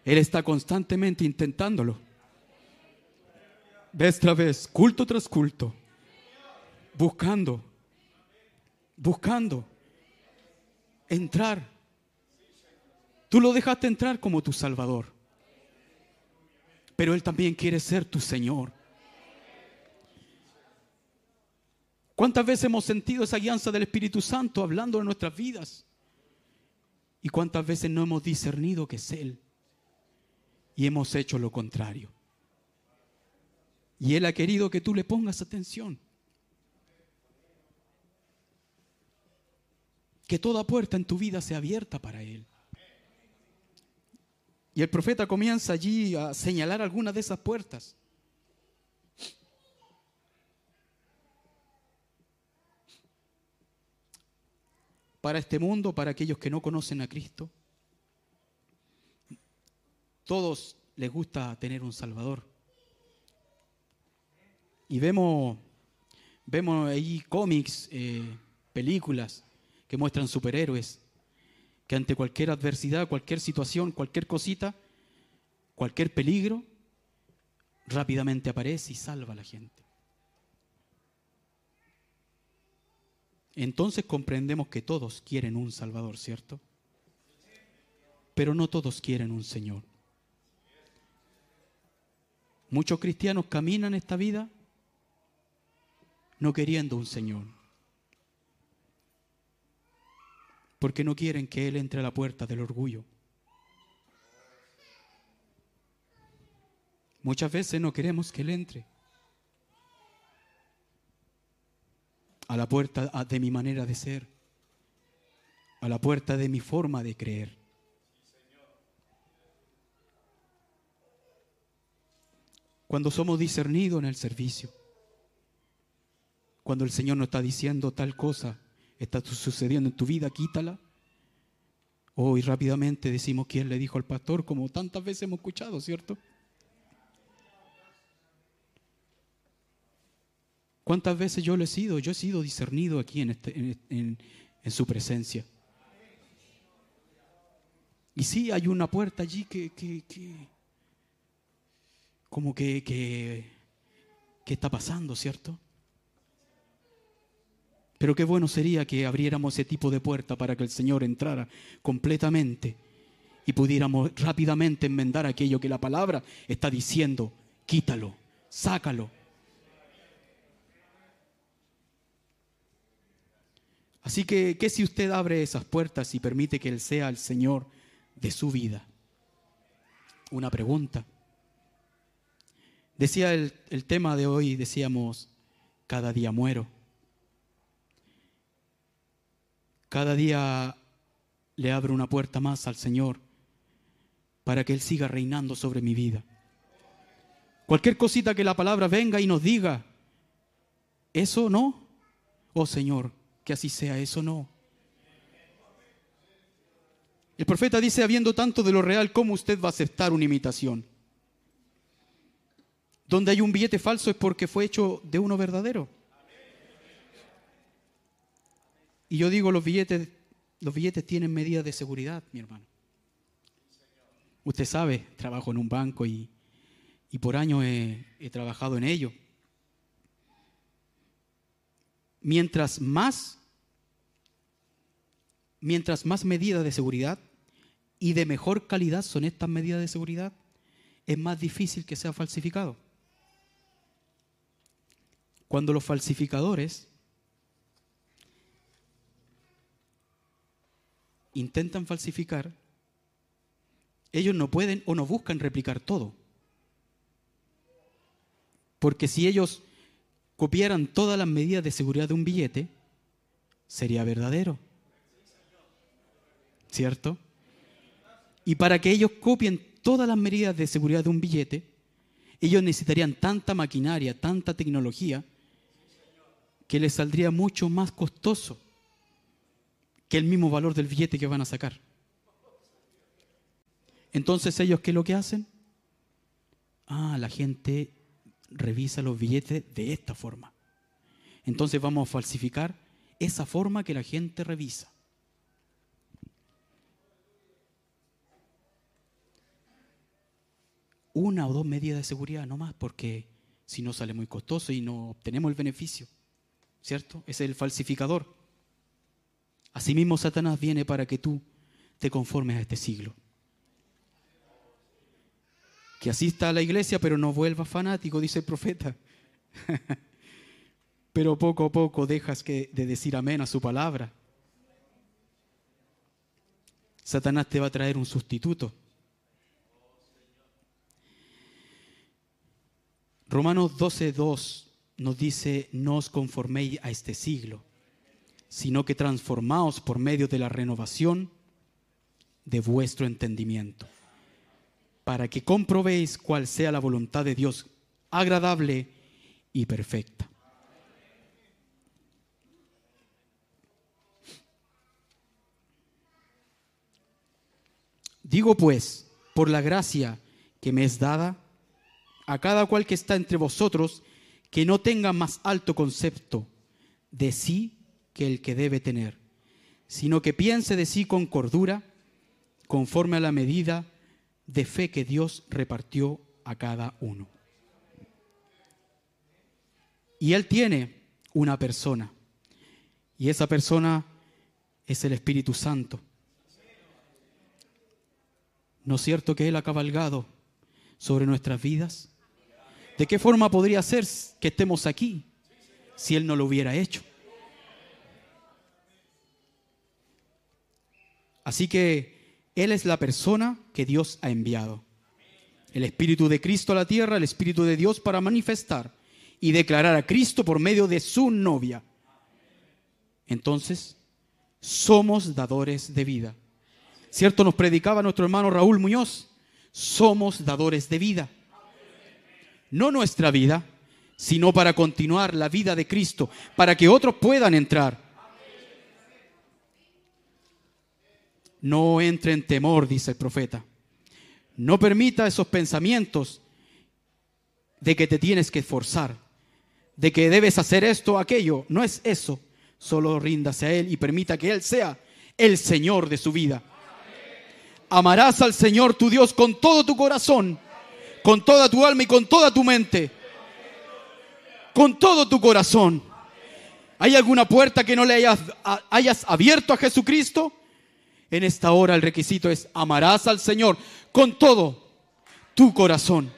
Él está constantemente intentándolo. Vez tras vez, culto tras culto, buscando, buscando entrar. Tú lo dejaste entrar como tu Salvador, pero Él también quiere ser tu Señor. ¿Cuántas veces hemos sentido esa guianza del Espíritu Santo hablando de nuestras vidas? ¿Y cuántas veces no hemos discernido que es Él? Y hemos hecho lo contrario. Y Él ha querido que tú le pongas atención. Que toda puerta en tu vida sea abierta para Él. Y el profeta comienza allí a señalar algunas de esas puertas. Para este mundo, para aquellos que no conocen a Cristo, todos les gusta tener un Salvador. Y vemos, vemos ahí cómics, eh, películas que muestran superhéroes, que ante cualquier adversidad, cualquier situación, cualquier cosita, cualquier peligro, rápidamente aparece y salva a la gente. Entonces comprendemos que todos quieren un Salvador, ¿cierto? Pero no todos quieren un Señor. Muchos cristianos caminan esta vida no queriendo un Señor. Porque no quieren que Él entre a la puerta del orgullo. Muchas veces no queremos que Él entre. A la puerta de mi manera de ser, a la puerta de mi forma de creer. Cuando somos discernidos en el servicio, cuando el Señor nos está diciendo tal cosa está sucediendo en tu vida, quítala. Hoy rápidamente decimos quién le dijo al pastor, como tantas veces hemos escuchado, ¿cierto? ¿Cuántas veces yo lo he sido? Yo he sido discernido aquí en, este, en, su presencia. Y sí, hay una puerta allí que, como que, que, que está pasando, ¿cierto? Pero qué bueno sería que abriéramos ese tipo de puerta para que el Señor entrara completamente y pudiéramos rápidamente enmendar aquello que la palabra está diciendo. Quítalo, sácalo Así que, ¿qué si usted abre esas puertas y permite que Él sea el Señor de su vida? Una pregunta. Decía el, el tema de hoy, decíamos, cada día muero. Cada día le abro una puerta más al Señor para que Él siga reinando sobre mi vida. Cualquier cosita que la palabra venga y nos diga, eso no, oh Señor, que así sea, eso no. El profeta dice, habiendo tanto de lo real, ¿cómo usted va a aceptar una imitación? Donde hay un billete falso es porque fue hecho de uno verdadero. Y yo digo, los billetes, los billetes tienen medidas de seguridad, mi hermano. Usted sabe, trabajo en un banco y, y por años he, he trabajado en ello. Mientras más, mientras más medidas de seguridad y de mejor calidad son estas medidas de seguridad, es más difícil que sea falsificado. Cuando los falsificadores intentan falsificar, ellos no pueden o no buscan replicar todo. Porque si ellos copiaran todas las medidas de seguridad de un billete, sería verdadero. ¿Cierto? Y para que ellos copien todas las medidas de seguridad de un billete, ellos necesitarían tanta maquinaria, tanta tecnología, que les saldría mucho más costoso que el mismo valor del billete que van a sacar. Entonces ellos, ¿qué es lo que hacen? Ah, la gente revisa los billetes de esta forma. Entonces vamos a falsificar esa forma que la gente revisa. Una o dos medidas de seguridad, no más, porque si no sale muy costoso y no obtenemos el beneficio. ¿Cierto? Es el falsificador. Asimismo, Satanás viene para que tú te conformes a este siglo que asista a la iglesia, pero no vuelva fanático, dice el profeta. pero poco a poco dejas que, de decir amén a su palabra. Satanás te va a traer un sustituto. Romanos 12:2 nos dice, no os conforméis a este siglo, sino que transformaos por medio de la renovación de vuestro entendimiento para que comprobéis cuál sea la voluntad de Dios, agradable y perfecta. Digo pues, por la gracia que me es dada, a cada cual que está entre vosotros, que no tenga más alto concepto de sí que el que debe tener, sino que piense de sí con cordura, conforme a la medida de fe que Dios repartió a cada uno. Y Él tiene una persona. Y esa persona es el Espíritu Santo. ¿No es cierto que Él ha cabalgado sobre nuestras vidas? ¿De qué forma podría ser que estemos aquí si Él no lo hubiera hecho? Así que él es la persona que Dios ha enviado. El Espíritu de Cristo a la tierra, el Espíritu de Dios para manifestar y declarar a Cristo por medio de su novia. Entonces, somos dadores de vida. ¿Cierto? Nos predicaba nuestro hermano Raúl Muñoz. Somos dadores de vida. No nuestra vida, sino para continuar la vida de Cristo, para que otros puedan entrar. No entre en temor, dice el profeta. No permita esos pensamientos de que te tienes que esforzar, de que debes hacer esto o aquello. No es eso. Solo ríndase a Él y permita que Él sea el Señor de su vida. Amarás al Señor tu Dios con todo tu corazón, con toda tu alma y con toda tu mente. Con todo tu corazón. ¿Hay alguna puerta que no le hayas, hayas abierto a Jesucristo? En esta hora el requisito es amarás al Señor con todo tu corazón.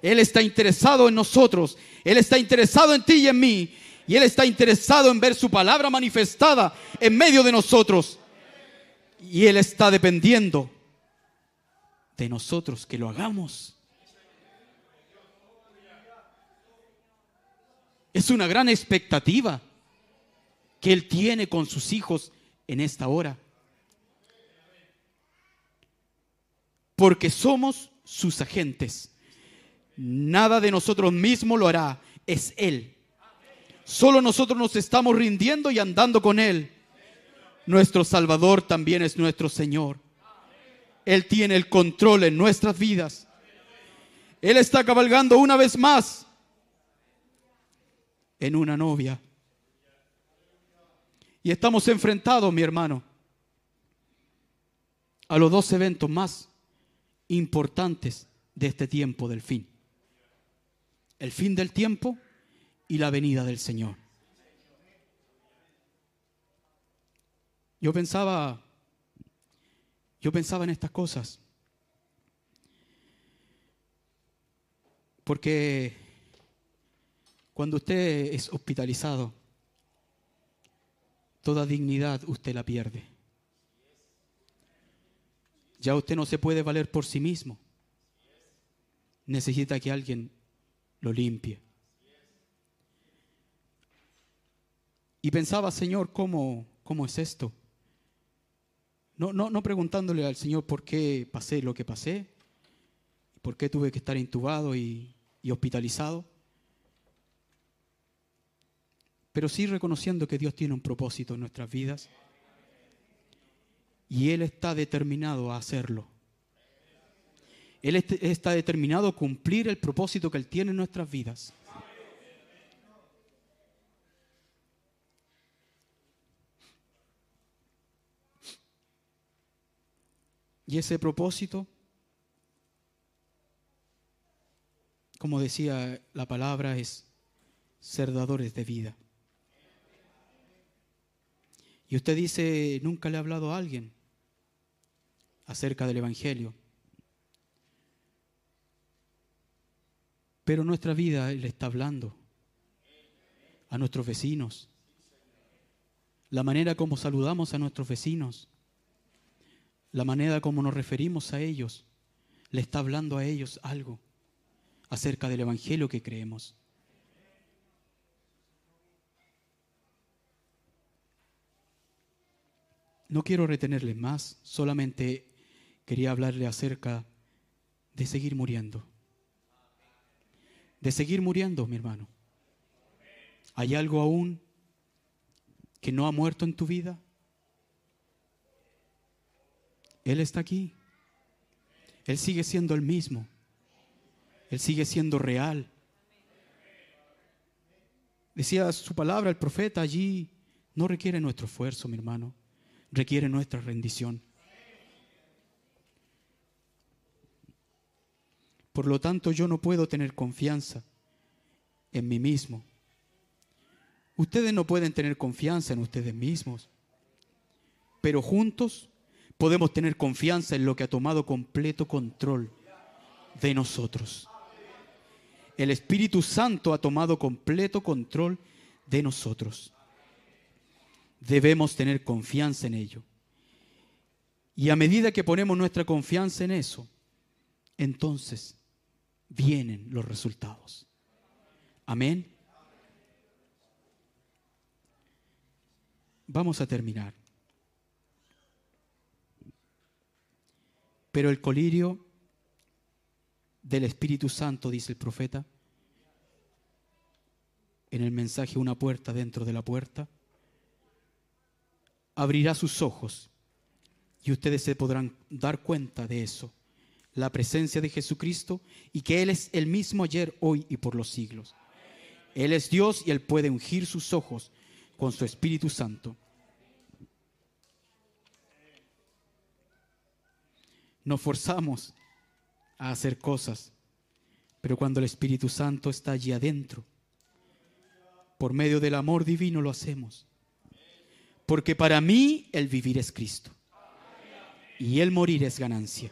Él está interesado en nosotros, Él está interesado en ti y en mí, y Él está interesado en ver su palabra manifestada en medio de nosotros. Y Él está dependiendo de nosotros que lo hagamos. Es una gran expectativa que Él tiene con sus hijos en esta hora. Porque somos sus agentes. Nada de nosotros mismos lo hará, es Él. Solo nosotros nos estamos rindiendo y andando con Él. Nuestro Salvador también es nuestro Señor. Él tiene el control en nuestras vidas. Él está cabalgando una vez más en una novia. Y estamos enfrentados, mi hermano, a los dos eventos más importantes de este tiempo del fin. El fin del tiempo y la venida del Señor. Yo pensaba, yo pensaba en estas cosas. Porque cuando usted es hospitalizado, toda dignidad usted la pierde. Ya usted no se puede valer por sí mismo. Necesita que alguien lo limpie. Y pensaba, Señor, ¿cómo, cómo es esto? No, no, no preguntándole al Señor por qué pasé lo que pasé, por qué tuve que estar intubado y, y hospitalizado, pero sí reconociendo que Dios tiene un propósito en nuestras vidas y Él está determinado a hacerlo. Él est- está determinado a cumplir el propósito que Él tiene en nuestras vidas. Y ese propósito, como decía la palabra, es ser dadores de vida. Y usted dice, nunca le ha hablado a alguien acerca del Evangelio. Pero nuestra vida le está hablando a nuestros vecinos. La manera como saludamos a nuestros vecinos, la manera como nos referimos a ellos, le está hablando a ellos algo acerca del Evangelio que creemos. No quiero retenerles más, solamente quería hablarle acerca de seguir muriendo. De seguir muriendo, mi hermano. ¿Hay algo aún que no ha muerto en tu vida? Él está aquí. Él sigue siendo el mismo. Él sigue siendo real. Decía su palabra el profeta allí, no requiere nuestro esfuerzo, mi hermano, requiere nuestra rendición. Por lo tanto, yo no puedo tener confianza en mí mismo. Ustedes no pueden tener confianza en ustedes mismos, pero juntos podemos tener confianza en lo que ha tomado completo control de nosotros. El Espíritu Santo ha tomado completo control de nosotros. Debemos tener confianza en ello. Y a medida que ponemos nuestra confianza en eso, entonces vienen los resultados. Amén. Vamos a terminar. Pero el colirio del Espíritu Santo, dice el profeta, en el mensaje una puerta dentro de la puerta, abrirá sus ojos y ustedes se podrán dar cuenta de eso, la presencia de Jesucristo y que Él es el mismo ayer, hoy y por los siglos. Él es Dios y Él puede ungir sus ojos con su Espíritu Santo. Nos forzamos a hacer cosas, pero cuando el Espíritu Santo está allí adentro, por medio del amor divino lo hacemos. Porque para mí el vivir es Cristo y el morir es ganancia.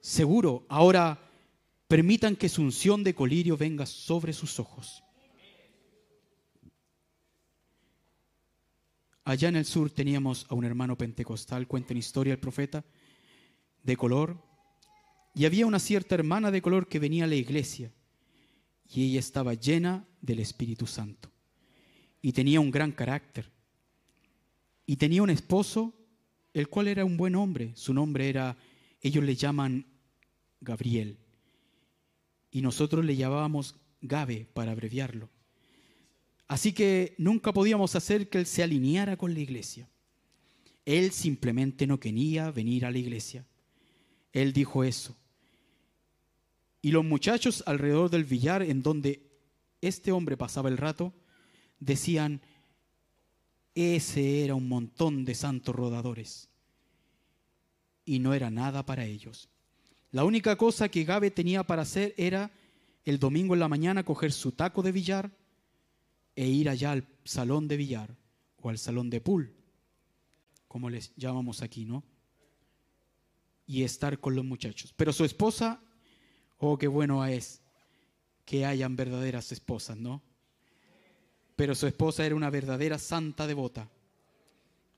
Seguro, ahora permitan que su unción de colirio venga sobre sus ojos. Allá en el sur teníamos a un hermano pentecostal, cuenta en historia el profeta, de color, y había una cierta hermana de color que venía a la iglesia, y ella estaba llena del Espíritu Santo, y tenía un gran carácter, y tenía un esposo, el cual era un buen hombre, su nombre era, ellos le llaman Gabriel, y nosotros le llamábamos Gabe para abreviarlo. Así que nunca podíamos hacer que él se alineara con la iglesia. Él simplemente no quería venir a la iglesia. Él dijo eso. Y los muchachos alrededor del billar en donde este hombre pasaba el rato, decían, ese era un montón de santos rodadores. Y no era nada para ellos. La única cosa que Gabe tenía para hacer era el domingo en la mañana coger su taco de billar e ir allá al salón de billar o al salón de pool, como les llamamos aquí, ¿no? Y estar con los muchachos. Pero su esposa, oh, qué bueno es que hayan verdaderas esposas, ¿no? Pero su esposa era una verdadera santa devota.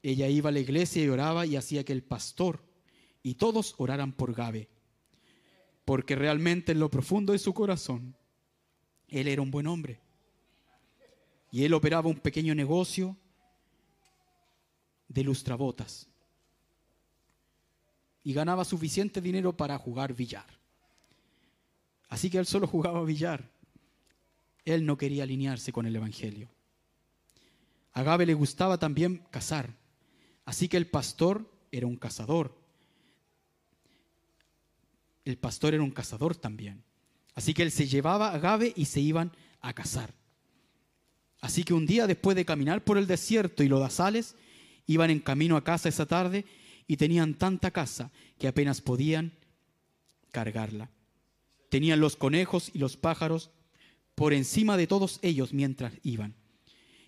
ella iba a la iglesia y oraba y hacía que el pastor y todos oraran por Gabe. Porque realmente en lo profundo de su corazón, él era un buen hombre. Y él operaba un pequeño negocio de lustrabotas. Y ganaba suficiente dinero para jugar billar. Así que él solo jugaba billar. Él no quería alinearse con el Evangelio. A le gustaba también cazar. Así que el pastor era un cazador. El pastor era un cazador también. Así que él se llevaba a Gabe y se iban a cazar. Así que un día después de caminar por el desierto y lodazales, iban en camino a casa esa tarde y tenían tanta casa que apenas podían cargarla. Tenían los conejos y los pájaros por encima de todos ellos mientras iban.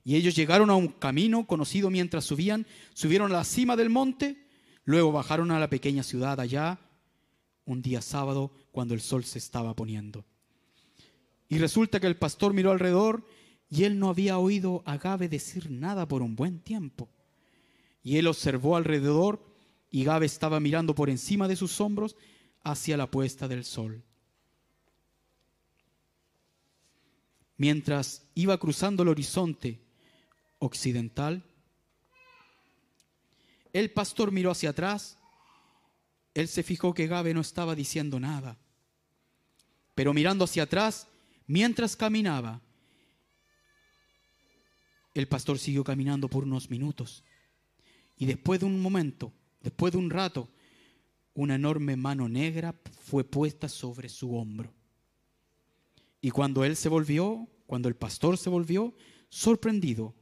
Y ellos llegaron a un camino conocido mientras subían, subieron a la cima del monte, luego bajaron a la pequeña ciudad allá, un día sábado cuando el sol se estaba poniendo. Y resulta que el pastor miró alrededor y él no había oído a Gabe decir nada por un buen tiempo. Y él observó alrededor y Gabe estaba mirando por encima de sus hombros hacia la puesta del sol. Mientras iba cruzando el horizonte occidental, el pastor miró hacia atrás. Él se fijó que Gabe no estaba diciendo nada. Pero mirando hacia atrás, mientras caminaba, el pastor siguió caminando por unos minutos. Y después de un momento, después de un rato, una enorme mano negra fue puesta sobre su hombro. Y cuando él se volvió, cuando el pastor se volvió, sorprendido,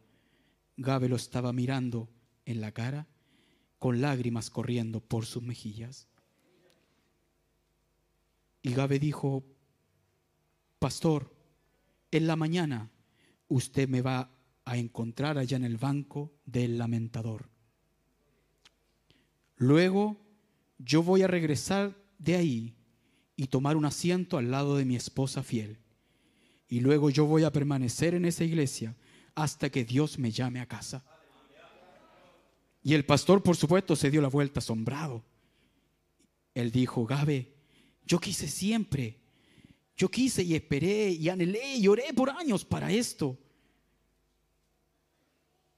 Gabe lo estaba mirando en la cara con lágrimas corriendo por sus mejillas. Y Gabe dijo, Pastor, en la mañana usted me va a encontrar allá en el banco del lamentador. Luego yo voy a regresar de ahí y tomar un asiento al lado de mi esposa fiel. Y luego yo voy a permanecer en esa iglesia hasta que Dios me llame a casa. Y el pastor, por supuesto, se dio la vuelta asombrado. Él dijo, Gabe, yo quise siempre, yo quise y esperé y anhelé y oré por años para esto.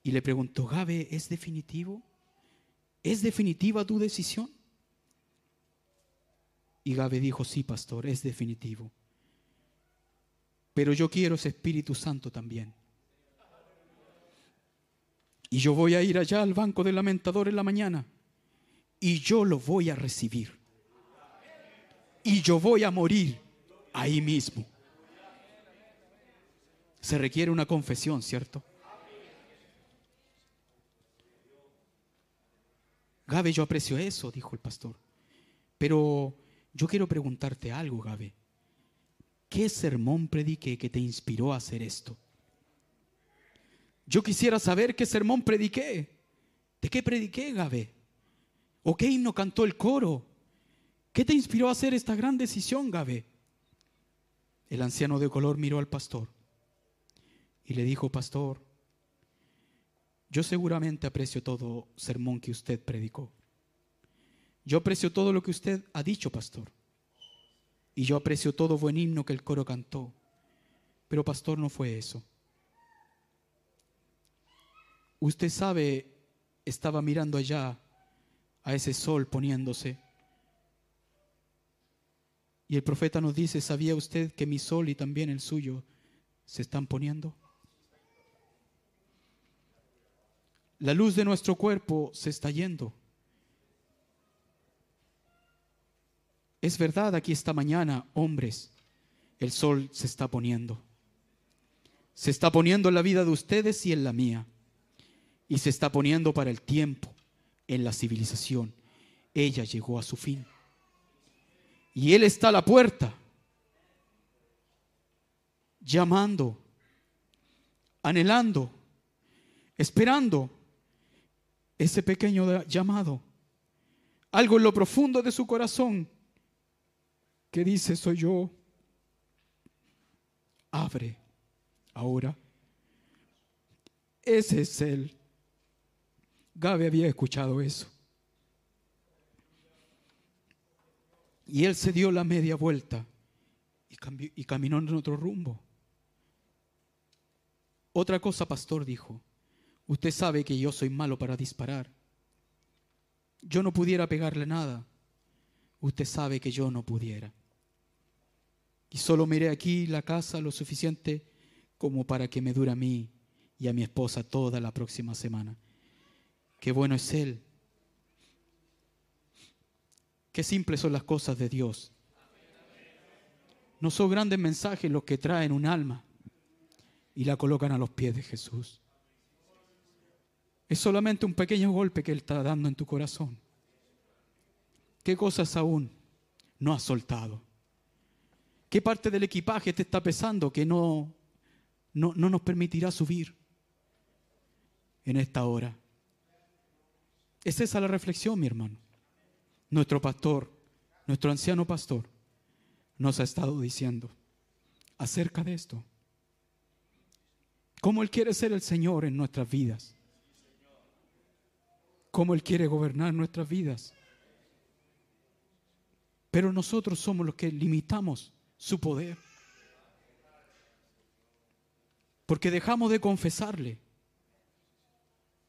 Y le preguntó, Gabe, ¿es definitivo? ¿Es definitiva tu decisión? Y Gabe dijo, sí, pastor, es definitivo. Pero yo quiero ese Espíritu Santo también. Y yo voy a ir allá al banco del lamentador en la mañana. Y yo lo voy a recibir. Y yo voy a morir ahí mismo. Se requiere una confesión, ¿cierto? Gabe, yo aprecio eso, dijo el pastor. Pero yo quiero preguntarte algo, Gabe. ¿Qué sermón prediqué que te inspiró a hacer esto? Yo quisiera saber qué sermón prediqué. ¿De qué prediqué, Gabe? ¿O qué himno cantó el coro? ¿Qué te inspiró a hacer esta gran decisión, Gabe? El anciano de color miró al pastor y le dijo, pastor, yo seguramente aprecio todo sermón que usted predicó. Yo aprecio todo lo que usted ha dicho, pastor. Y yo aprecio todo buen himno que el coro cantó. Pero pastor, no fue eso. Usted sabe, estaba mirando allá a ese sol poniéndose. Y el profeta nos dice, ¿sabía usted que mi sol y también el suyo se están poniendo? La luz de nuestro cuerpo se está yendo. Es verdad, aquí esta mañana, hombres, el sol se está poniendo. Se está poniendo en la vida de ustedes y en la mía. Y se está poniendo para el tiempo, en la civilización. Ella llegó a su fin. Y Él está a la puerta, llamando, anhelando, esperando ese pequeño llamado. Algo en lo profundo de su corazón que dice, soy yo. Abre ahora. Ese es Él. Gabe había escuchado eso. Y él se dio la media vuelta y, caminó en otro rumbo. Otra cosa, pastor, dijo, usted sabe que yo soy malo para disparar. Yo no pudiera pegarle nada. Usted sabe que yo no pudiera. Y solo miré aquí la casa lo suficiente como para que me dure a mí y a mi esposa toda la próxima semana. Qué bueno es Él. Qué simples son las cosas de Dios. No son grandes mensajes los que traen un alma y la colocan a los pies de Jesús. Es solamente un pequeño golpe que Él está dando en tu corazón. ¿Qué cosas aún no has soltado? ¿Qué parte del equipaje te está pesando que no, no, no nos permitirá subir en esta hora? Es esa la reflexión, mi hermano. Nuestro pastor, nuestro anciano pastor, nos ha estado diciendo acerca de esto. Cómo Él quiere ser el Señor en nuestras vidas. Cómo Él quiere gobernar nuestras vidas. Pero nosotros somos los que limitamos su poder. Porque dejamos de confesarle.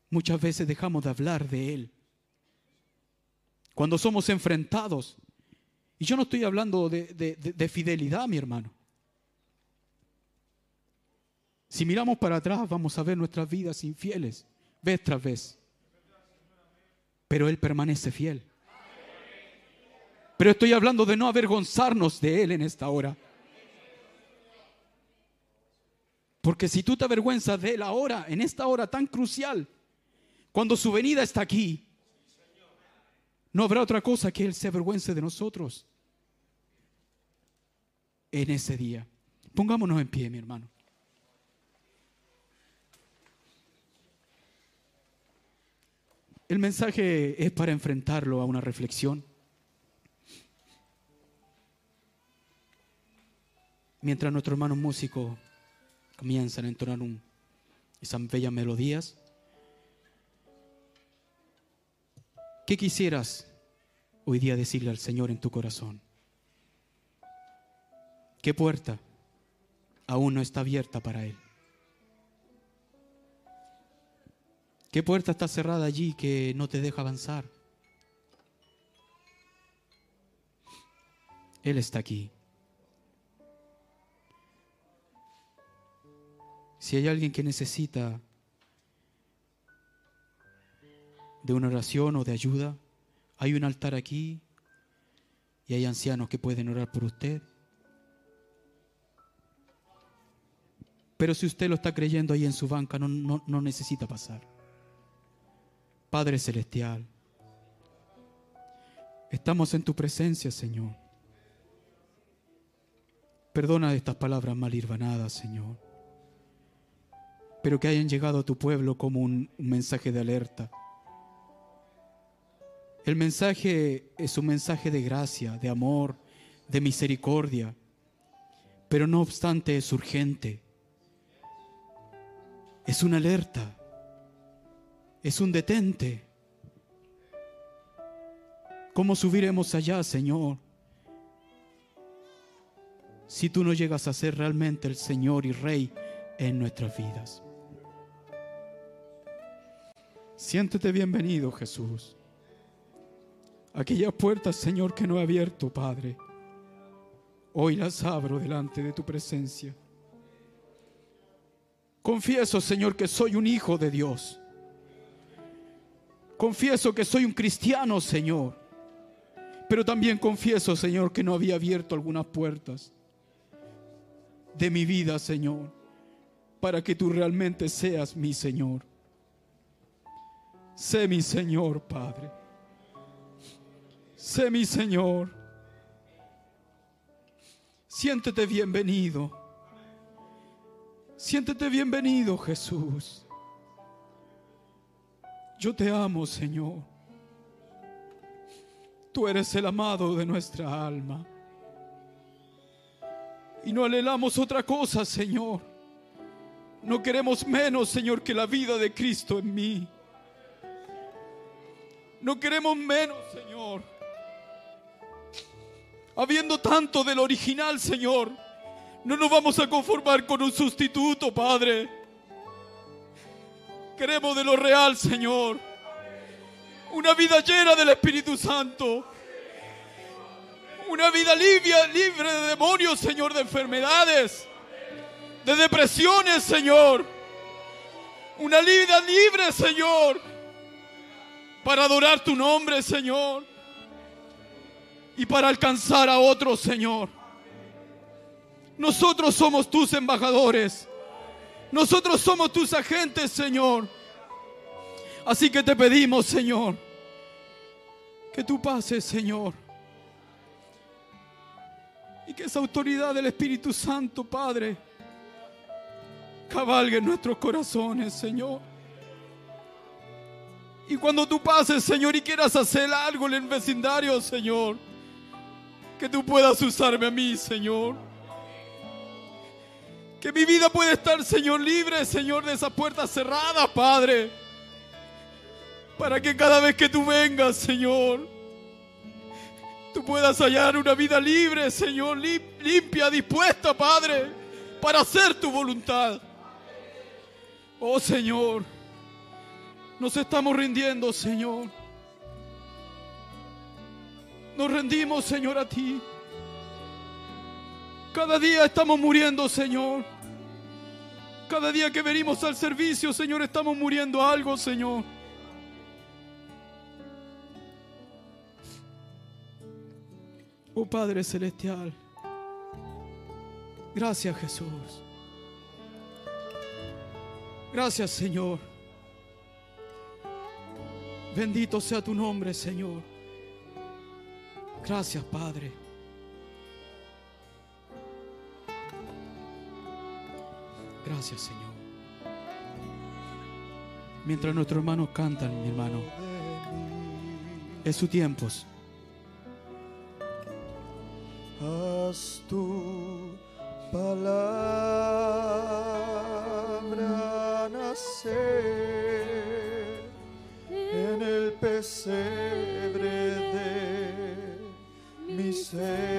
Muchas veces dejamos de hablar de Él. Cuando somos enfrentados. Y yo no estoy hablando de, de- de- de fidelidad, mi hermano. Si miramos para atrás, vamos a ver nuestras vidas infieles, vez tras vez. Pero Él permanece fiel. Pero estoy hablando de no avergonzarnos de Él en esta hora. Porque si tú te avergüenzas de Él ahora, en esta hora tan crucial, cuando su venida está aquí, no habrá otra cosa que Él se avergüence de nosotros en ese día. Pongámonos en pie, mi hermano. El mensaje es para enfrentarlo a una reflexión. Mientras nuestros hermanos músicos comienzan a entonar un- esas bellas melodías, ¿qué quisieras hoy día decirle al Señor en tu corazón? ¿Qué puerta aún no está abierta para Él? ¿Qué puerta está cerrada allí que no te deja avanzar? Él está aquí. Si hay alguien que necesita de una oración o de ayuda, hay un altar aquí y hay ancianos que pueden orar por usted. Pero si usted lo está creyendo ahí en su banca, no, no- no necesita pasar. Padre Celestial, estamos en tu presencia, Señor. Perdona estas palabras mal hirvanadas, Señor. Pero que hayan llegado a tu pueblo como un mensaje de alerta. El mensaje es un mensaje de gracia, de amor, de misericordia. Pero no obstante es urgente. Es una alerta. Es un detente. ¿Cómo subiremos allá, Señor? Si tú no llegas a ser realmente el Señor y Rey en nuestras vidas. Siéntete bienvenido, Jesús. Aquellas puertas, Señor, que no he abierto, Padre, hoy las abro delante de tu presencia. Confieso, Señor, que soy un hijo de Dios. Confieso que soy un cristiano, Señor. Pero también confieso, Señor, que no había abierto algunas puertas de mi vida, Señor, para que tú realmente seas mi Señor. Sé mi Señor, Padre. Sé mi Señor. Siéntete bienvenido. Siéntete bienvenido, Jesús. Yo te amo, Señor. Tú eres el amado de nuestra alma. Y no anhelamos otra cosa, Señor. No queremos menos, Señor, que la vida de Cristo en mí. No queremos menos, Señor. Habiendo tanto del original, Señor, no nos vamos a conformar con un sustituto, Padre. Queremos de lo real, Señor. Una vida llena del Espíritu Santo. Una vida libre, libre de demonios, Señor, de enfermedades, de depresiones, Señor. Una vida libre, Señor, para adorar tu nombre, Señor. Y para alcanzar a otros, Señor. Nosotros somos tus embajadores. Nosotros somos tus agentes, Señor. Así que te pedimos, Señor, que tú pases, Señor. Y que esa autoridad del Espíritu Santo, Padre, cabalgue en nuestros corazones, Señor. Y cuando tú pases, Señor, y quieras hacer algo en el vecindario, Señor, que tú puedas usarme a mí, Señor. Que mi vida pueda estar, Señor, libre, Señor, de esas puertas cerradas, Padre. Para que cada vez que tú vengas, Señor, tú puedas hallar una vida libre, Señor, limpia, dispuesta, Padre, para hacer tu voluntad. Oh Señor, nos estamos rindiendo, Señor. Nos rendimos, Señor, a ti. Cada día estamos muriendo, Señor. Cada día que venimos al servicio, Señor, estamos muriendo algo, Señor. Oh Padre Celestial, gracias Jesús. Gracias Señor. Bendito sea tu nombre, Señor. Gracias, Padre. Gracias, Señor. Mientras nuestros hermanos cantan, mi hermano, es su tiempo. Haz tu palabra nacer en el pesebre mi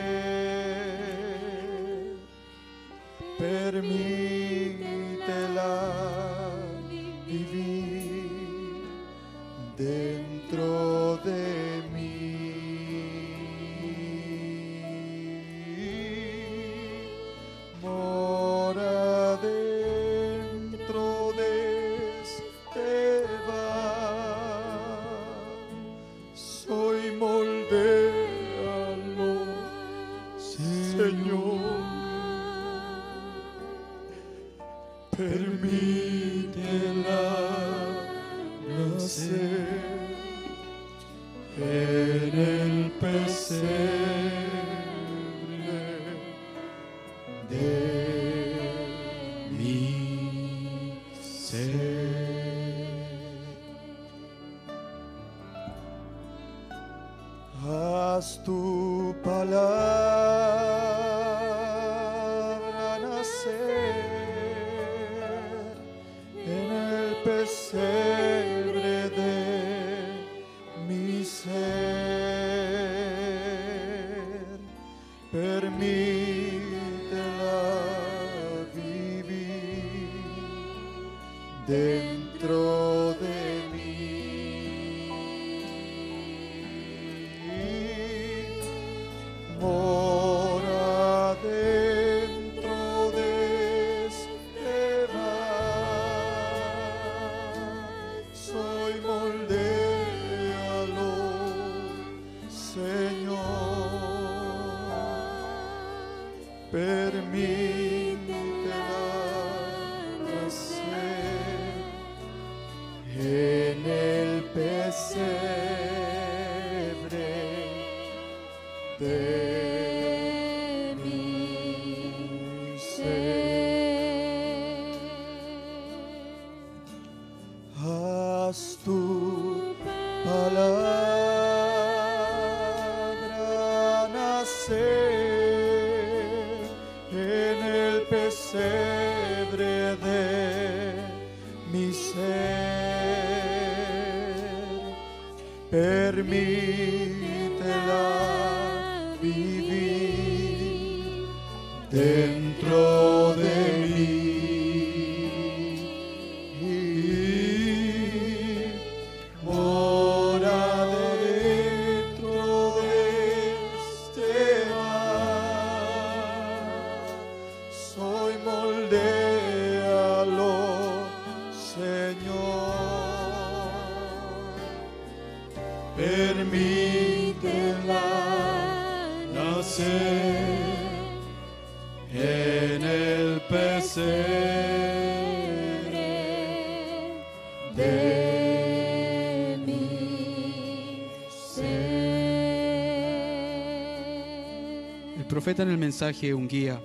profeta en el mensaje un guía.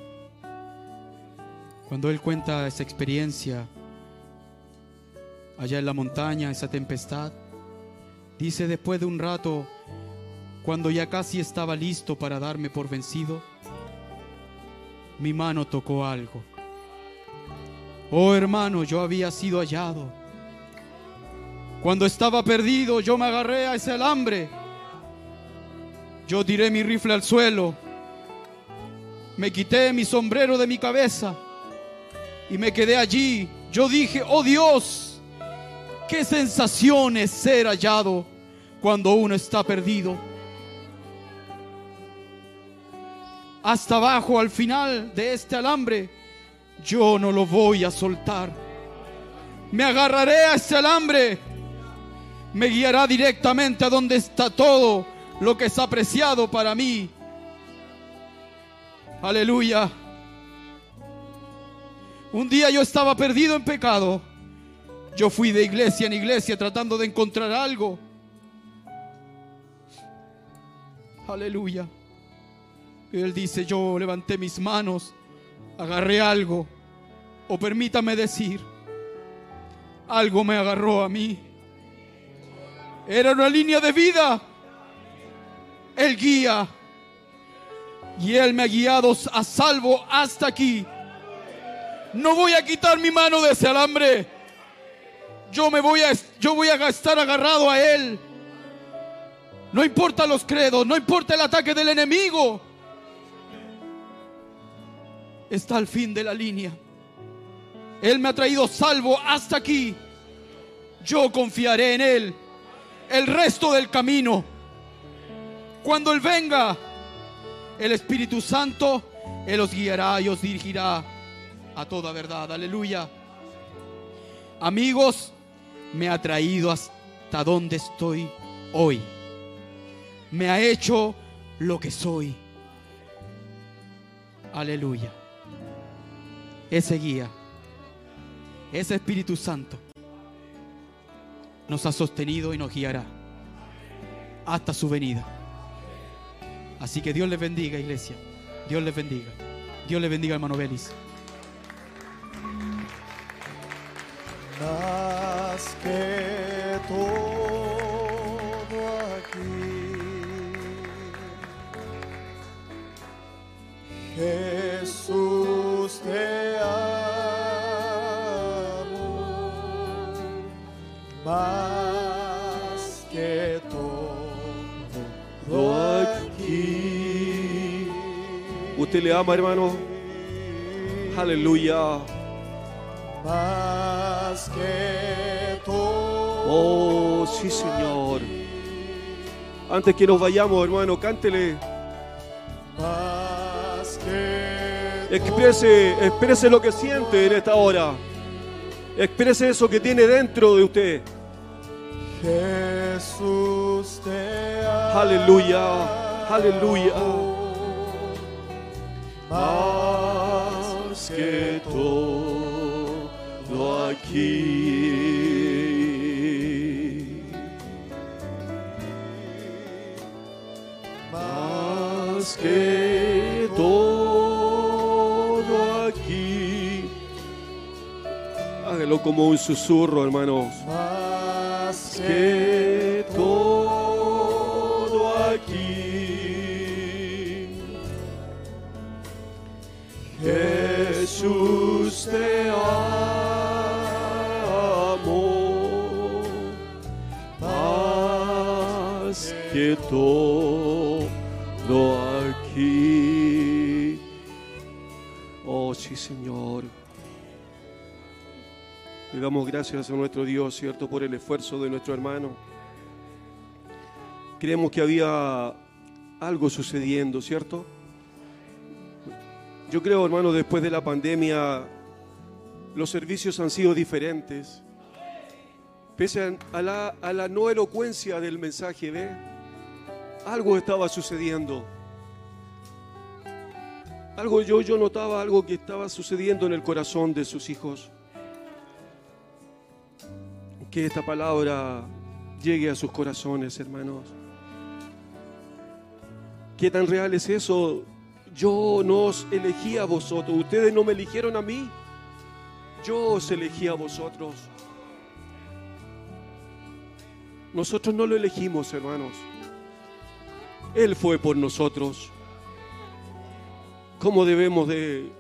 Cuando él cuenta esa experiencia allá en la montaña, esa tempestad, dice después de un rato, cuando ya casi estaba listo para darme por vencido, mi mano tocó algo. Oh hermano, yo había sido hallado. Cuando estaba perdido, yo me agarré a ese alambre. Yo tiré mi rifle al suelo. Me quité mi sombrero de mi cabeza y me quedé allí. Yo dije, oh Dios, qué sensación es ser hallado cuando uno está perdido. Hasta abajo, al final de este alambre, yo no lo voy a soltar. Me agarraré a ese alambre. Me guiará directamente a donde está todo lo que es apreciado para mí. Aleluya. Un día yo estaba perdido en pecado. Yo fui de iglesia en iglesia tratando de encontrar algo. Aleluya. Él dice, yo levanté mis manos, agarré algo. O permítame decir, algo me agarró a mí. Era una línea de vida. El guía. Y Él me ha guiado a salvo hasta aquí. No voy a quitar mi mano de ese alambre. Yo me voy a, yo voy a estar agarrado a Él. No importa los credos, no importa el ataque del enemigo. Está al fin de la línea. Él me ha traído salvo hasta aquí. Yo confiaré en Él el resto del camino. Cuando Él venga, el Espíritu Santo, Él os guiará y os dirigirá a toda verdad. Aleluya. Amigos, me ha traído hasta donde estoy hoy. Me ha hecho lo que soy. Aleluya. Ese guía, ese Espíritu Santo nos ha sostenido y nos guiará hasta su venida. Así que Dios les bendiga, iglesia. Dios les bendiga. Dios les bendiga, hermano Belis. Jesús ¿Usted le ama, hermano? Aleluya. Más que todo. Oh, sí, Señor. Antes que nos vayamos, hermano, cántele. Más que Exprese, exprese lo que siente en esta hora. Exprese eso que tiene dentro de usted. Jesús te amo. Aleluya, aleluya. Más que todo aquí. Más que todo aquí. Hágalo como un susurro, hermanos. más que todo Jesús te amo más de todo aquí. Oh, sí, Señor. Le damos gracias a nuestro Dios, ¿cierto?, por el esfuerzo de nuestro hermano. Creemos que había algo sucediendo, ¿cierto? Yo creo, hermano, después de la pandemia, los servicios han sido diferentes. Pese a la, a la no elocuencia del mensaje, ¿ve? Algo estaba sucediendo. Algo yo, yo notaba algo que estaba sucediendo en el corazón de sus hijos. Que esta palabra llegue a sus corazones, hermanos. ¿Qué tan real es eso? Yo no os elegí a vosotros, ustedes no me eligieron a mí, yo os elegí a vosotros. Nosotros no lo elegimos, hermanos. Él fue por nosotros. ¿Cómo debemos de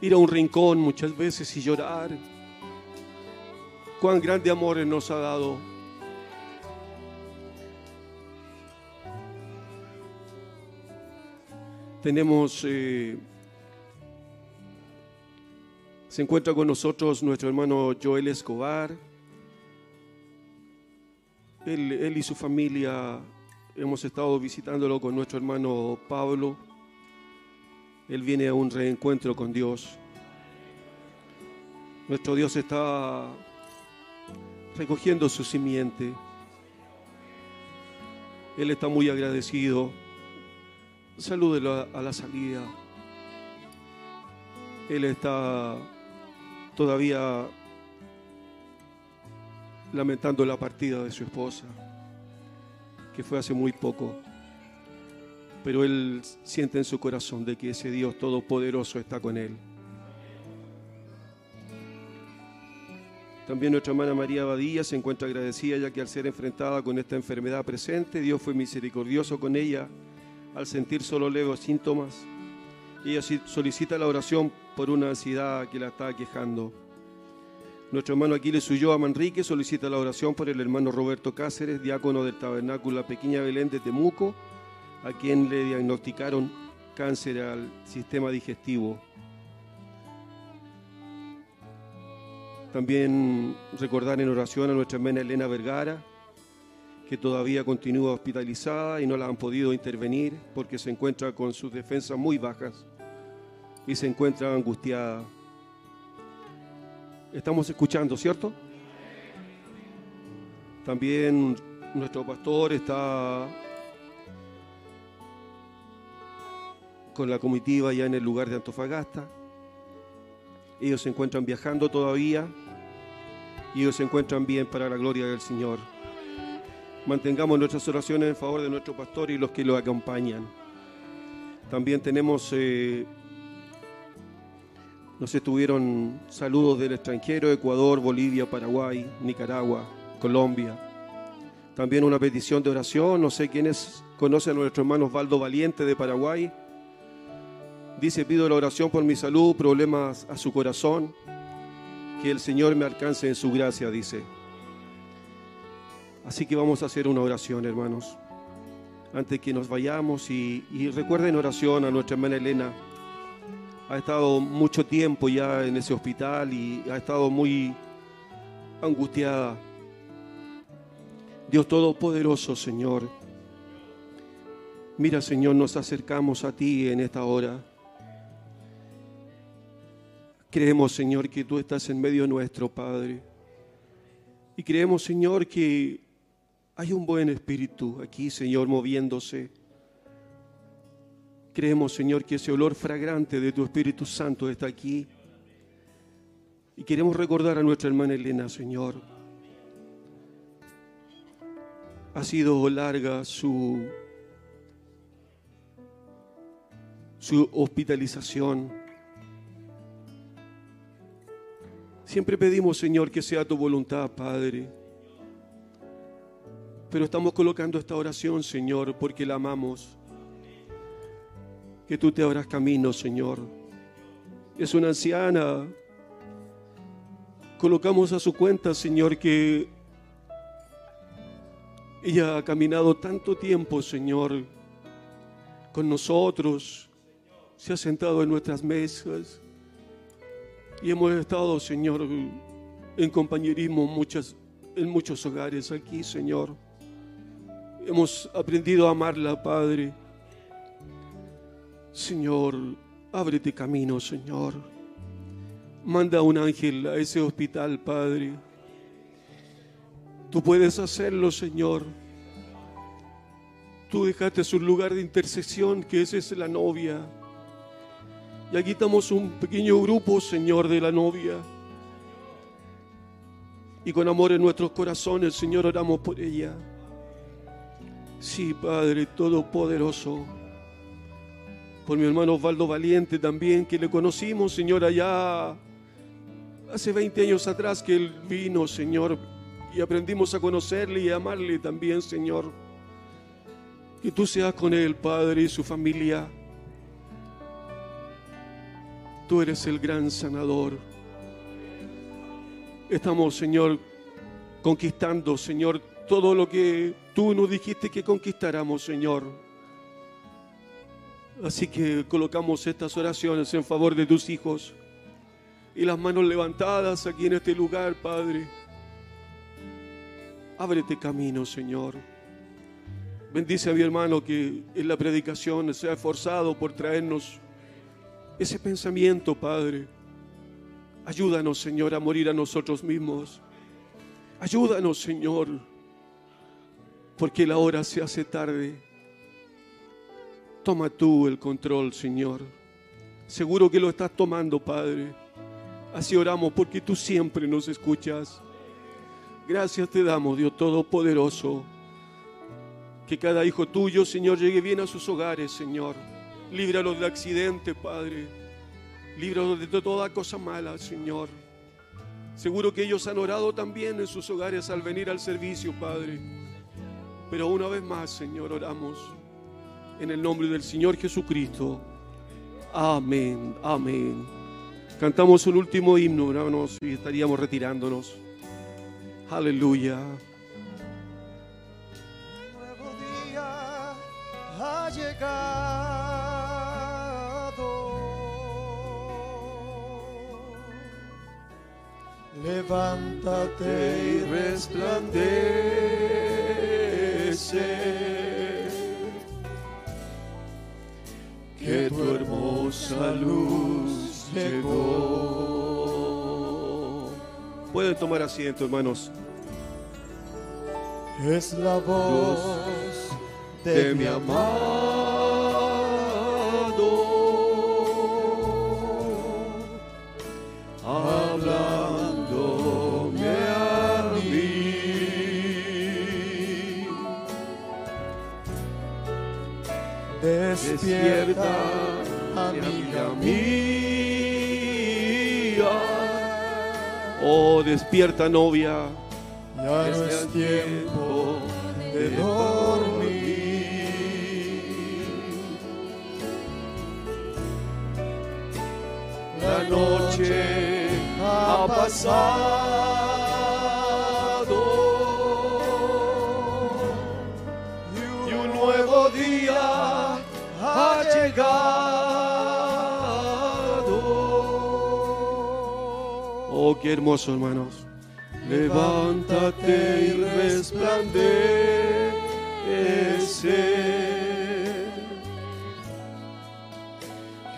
ir a un rincón muchas veces y llorar? Cuán grande amor nos ha dado. Tenemos, eh, se encuentra con nosotros nuestro hermano Joel Escobar. Él, él y su familia hemos estado visitándolo con nuestro hermano Pablo. Él viene a un reencuentro con Dios. Nuestro Dios está recogiendo su simiente. Él está muy agradecido. Salúdelo a, la salida. Él está todavía lamentando la partida de su esposa, que fue hace muy poco. Pero él siente en su corazón de que ese Dios todopoderoso está con él. También nuestra hermana María Badilla se encuentra agradecida ya que al ser enfrentada con esta enfermedad presente, Dios fue misericordioso con ella al sentir solo leves síntomas. Ella solicita la oración por una ansiedad que la está quejando. Nuestro hermano Aquiles Ulloa Manrique solicita la oración por el hermano Roberto Cáceres, diácono del tabernáculo La Pequeña Belén de Temuco, a quien le diagnosticaron cáncer al sistema digestivo. También recordar en oración a nuestra hermana Elena Vergara, que todavía continúa hospitalizada y no la han podido intervenir porque se encuentra con sus defensas muy bajas y se encuentra angustiada. Estamos escuchando, ¿cierto? También nuestro pastor está con la comitiva ya en el lugar de Antofagasta. Ellos se encuentran viajando todavía y ellos se encuentran bien para la gloria del Señor. Mantengamos nuestras oraciones en favor de nuestro pastor y los que lo acompañan. También tenemos, eh, nos estuvieron saludos del extranjero, Ecuador, Bolivia, Paraguay, Nicaragua, Colombia. También una petición de oración, no sé quiénes conocen a nuestro hermano Osvaldo Valiente de Paraguay. Dice, pido la oración por mi salud, problemas a su corazón, que el Señor me alcance en su gracia, dice. Así que vamos a hacer una oración, hermanos, antes que nos vayamos y, recuerden oración a nuestra hermana Elena. Ha estado mucho tiempo ya en ese hospital y ha estado muy angustiada. Dios Todopoderoso, Señor. Mira, Señor, nos acercamos a ti en esta hora. Creemos, Señor, que tú estás en medio nuestro, Padre. Y creemos, Señor, que hay un buen espíritu aquí, Señor, moviéndose. Creemos, Señor, que ese olor fragrante de tu Espíritu Santo está aquí. Y queremos recordar a nuestra hermana Elena, Señor. Ha sido larga su, su hospitalización. Siempre pedimos, Señor, que sea tu voluntad, Padre. Pero estamos colocando esta oración, Señor, porque la amamos. Que tú te abras camino, Señor. Es una anciana. Colocamos a su cuenta, Señor, que Ella ha caminado tanto tiempo, Señor, con nosotros. Se ha sentado en nuestras mesas. Y hemos estado, Señor, en compañerismo en muchos hogares aquí, Señor. Hemos aprendido a amarla, Padre. Señor, ábrete camino, Señor. Manda un ángel a ese hospital, Padre. Tú puedes hacerlo, Señor. Tú dejaste un lugar de intersección, que esa es la novia. Y aquí estamos un pequeño grupo, Señor, de la novia. Y con amor en nuestros corazones, Señor, oramos por ella. Sí, Padre Todopoderoso. Por mi hermano Osvaldo Valiente también, que le conocimos, Señor, allá hace 20 años atrás que él vino, Señor, y aprendimos a conocerle y a amarle también, Señor. Que tú seas con él, Padre, y su familia. Tú eres el gran sanador. Estamos, Señor, conquistando, Señor, todo lo que tú nos dijiste que conquistáramos, Señor. Así que colocamos estas oraciones en favor de tus hijos y las manos levantadas aquí en este lugar, Padre. Ábrete camino, Señor. Bendice a mi hermano que en la predicación se ha esforzado por traernos ese pensamiento, Padre. Ayúdanos, Señor, a morir a nosotros mismos. Ayúdanos, Señor, porque la hora se hace tarde. Toma tú el control, Señor. Seguro que lo estás tomando, Padre. Así oramos porque tú siempre nos escuchas. Gracias te damos, Dios Todopoderoso. Que cada hijo tuyo, Señor, llegue bien a sus hogares, Señor. Líbralos de accidente, Padre. Líbralos de toda cosa mala, Señor. Seguro que ellos han orado también en sus hogares al venir al servicio, Padre. Pero una vez más, Señor, oramos en el nombre del Señor Jesucristo. Amén, amén. Cantamos un último himno, hermanos, y estaríamos retirándonos. Aleluya. nuevo día ha llegado. Levántate y resplandece. Que tu hermosa luz llegó. Pueden tomar asiento, hermanos. Es la voz de mi amado, Despierta, amiga mía. Oh, despierta, novia. Ya no es tiempo de dormir. La noche ha pasado llegado. Oh, qué hermoso, hermanos. Levántate y resplandece.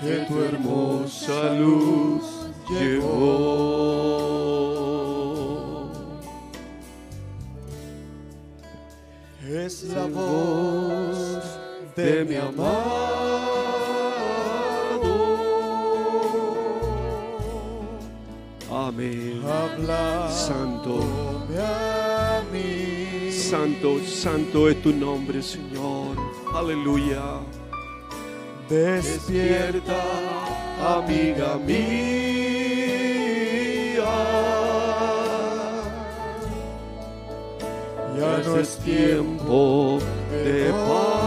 que tu hermosa luz llegó. Es la voz de mi amado. Amén. Santo, santo, santo es tu nombre, Señor. Aleluya. Despierta, amiga mía. ya no es tiempo de partir.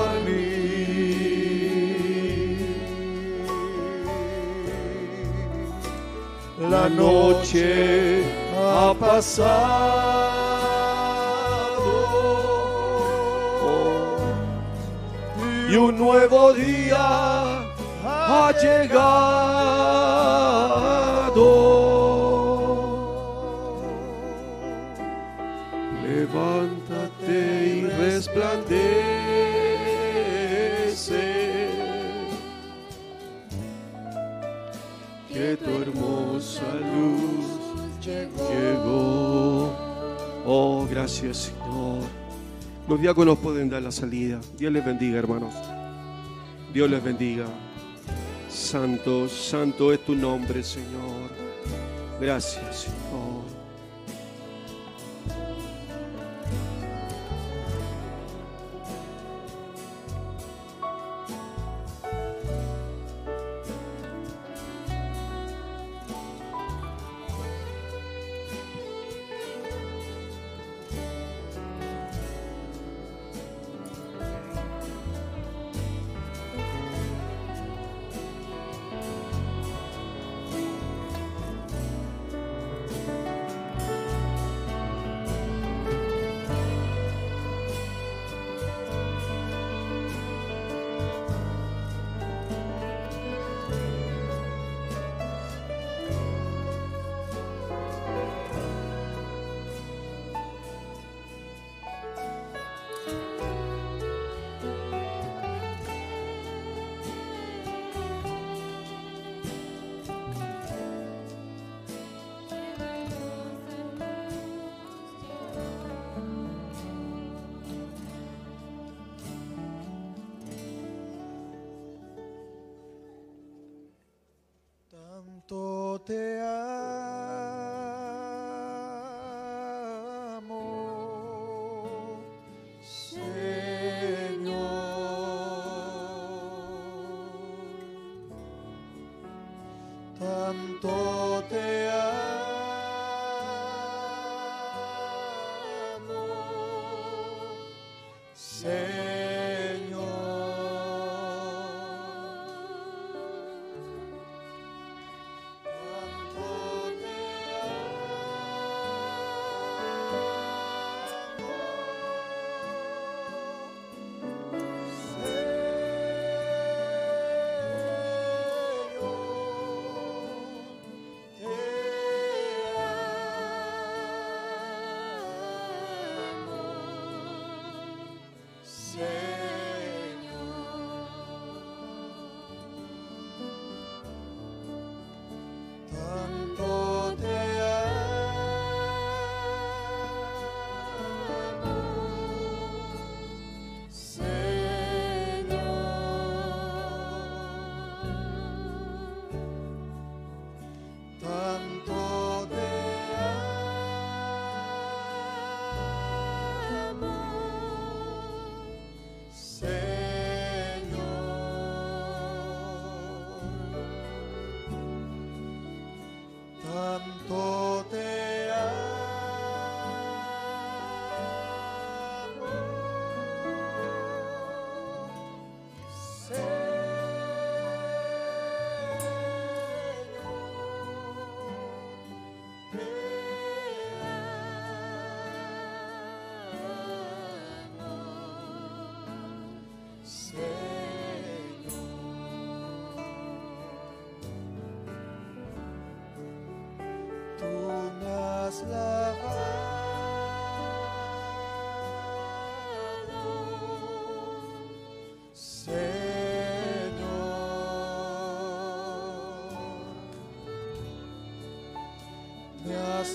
la noche ha pasado y un nuevo día ha llegado. Gracias Señor. Los diáconos pueden dar la salida. Dios les bendiga, hermanos. Dios les bendiga. Santo, santo es tu nombre, Señor. Gracias, Señor.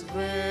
Señor. Me has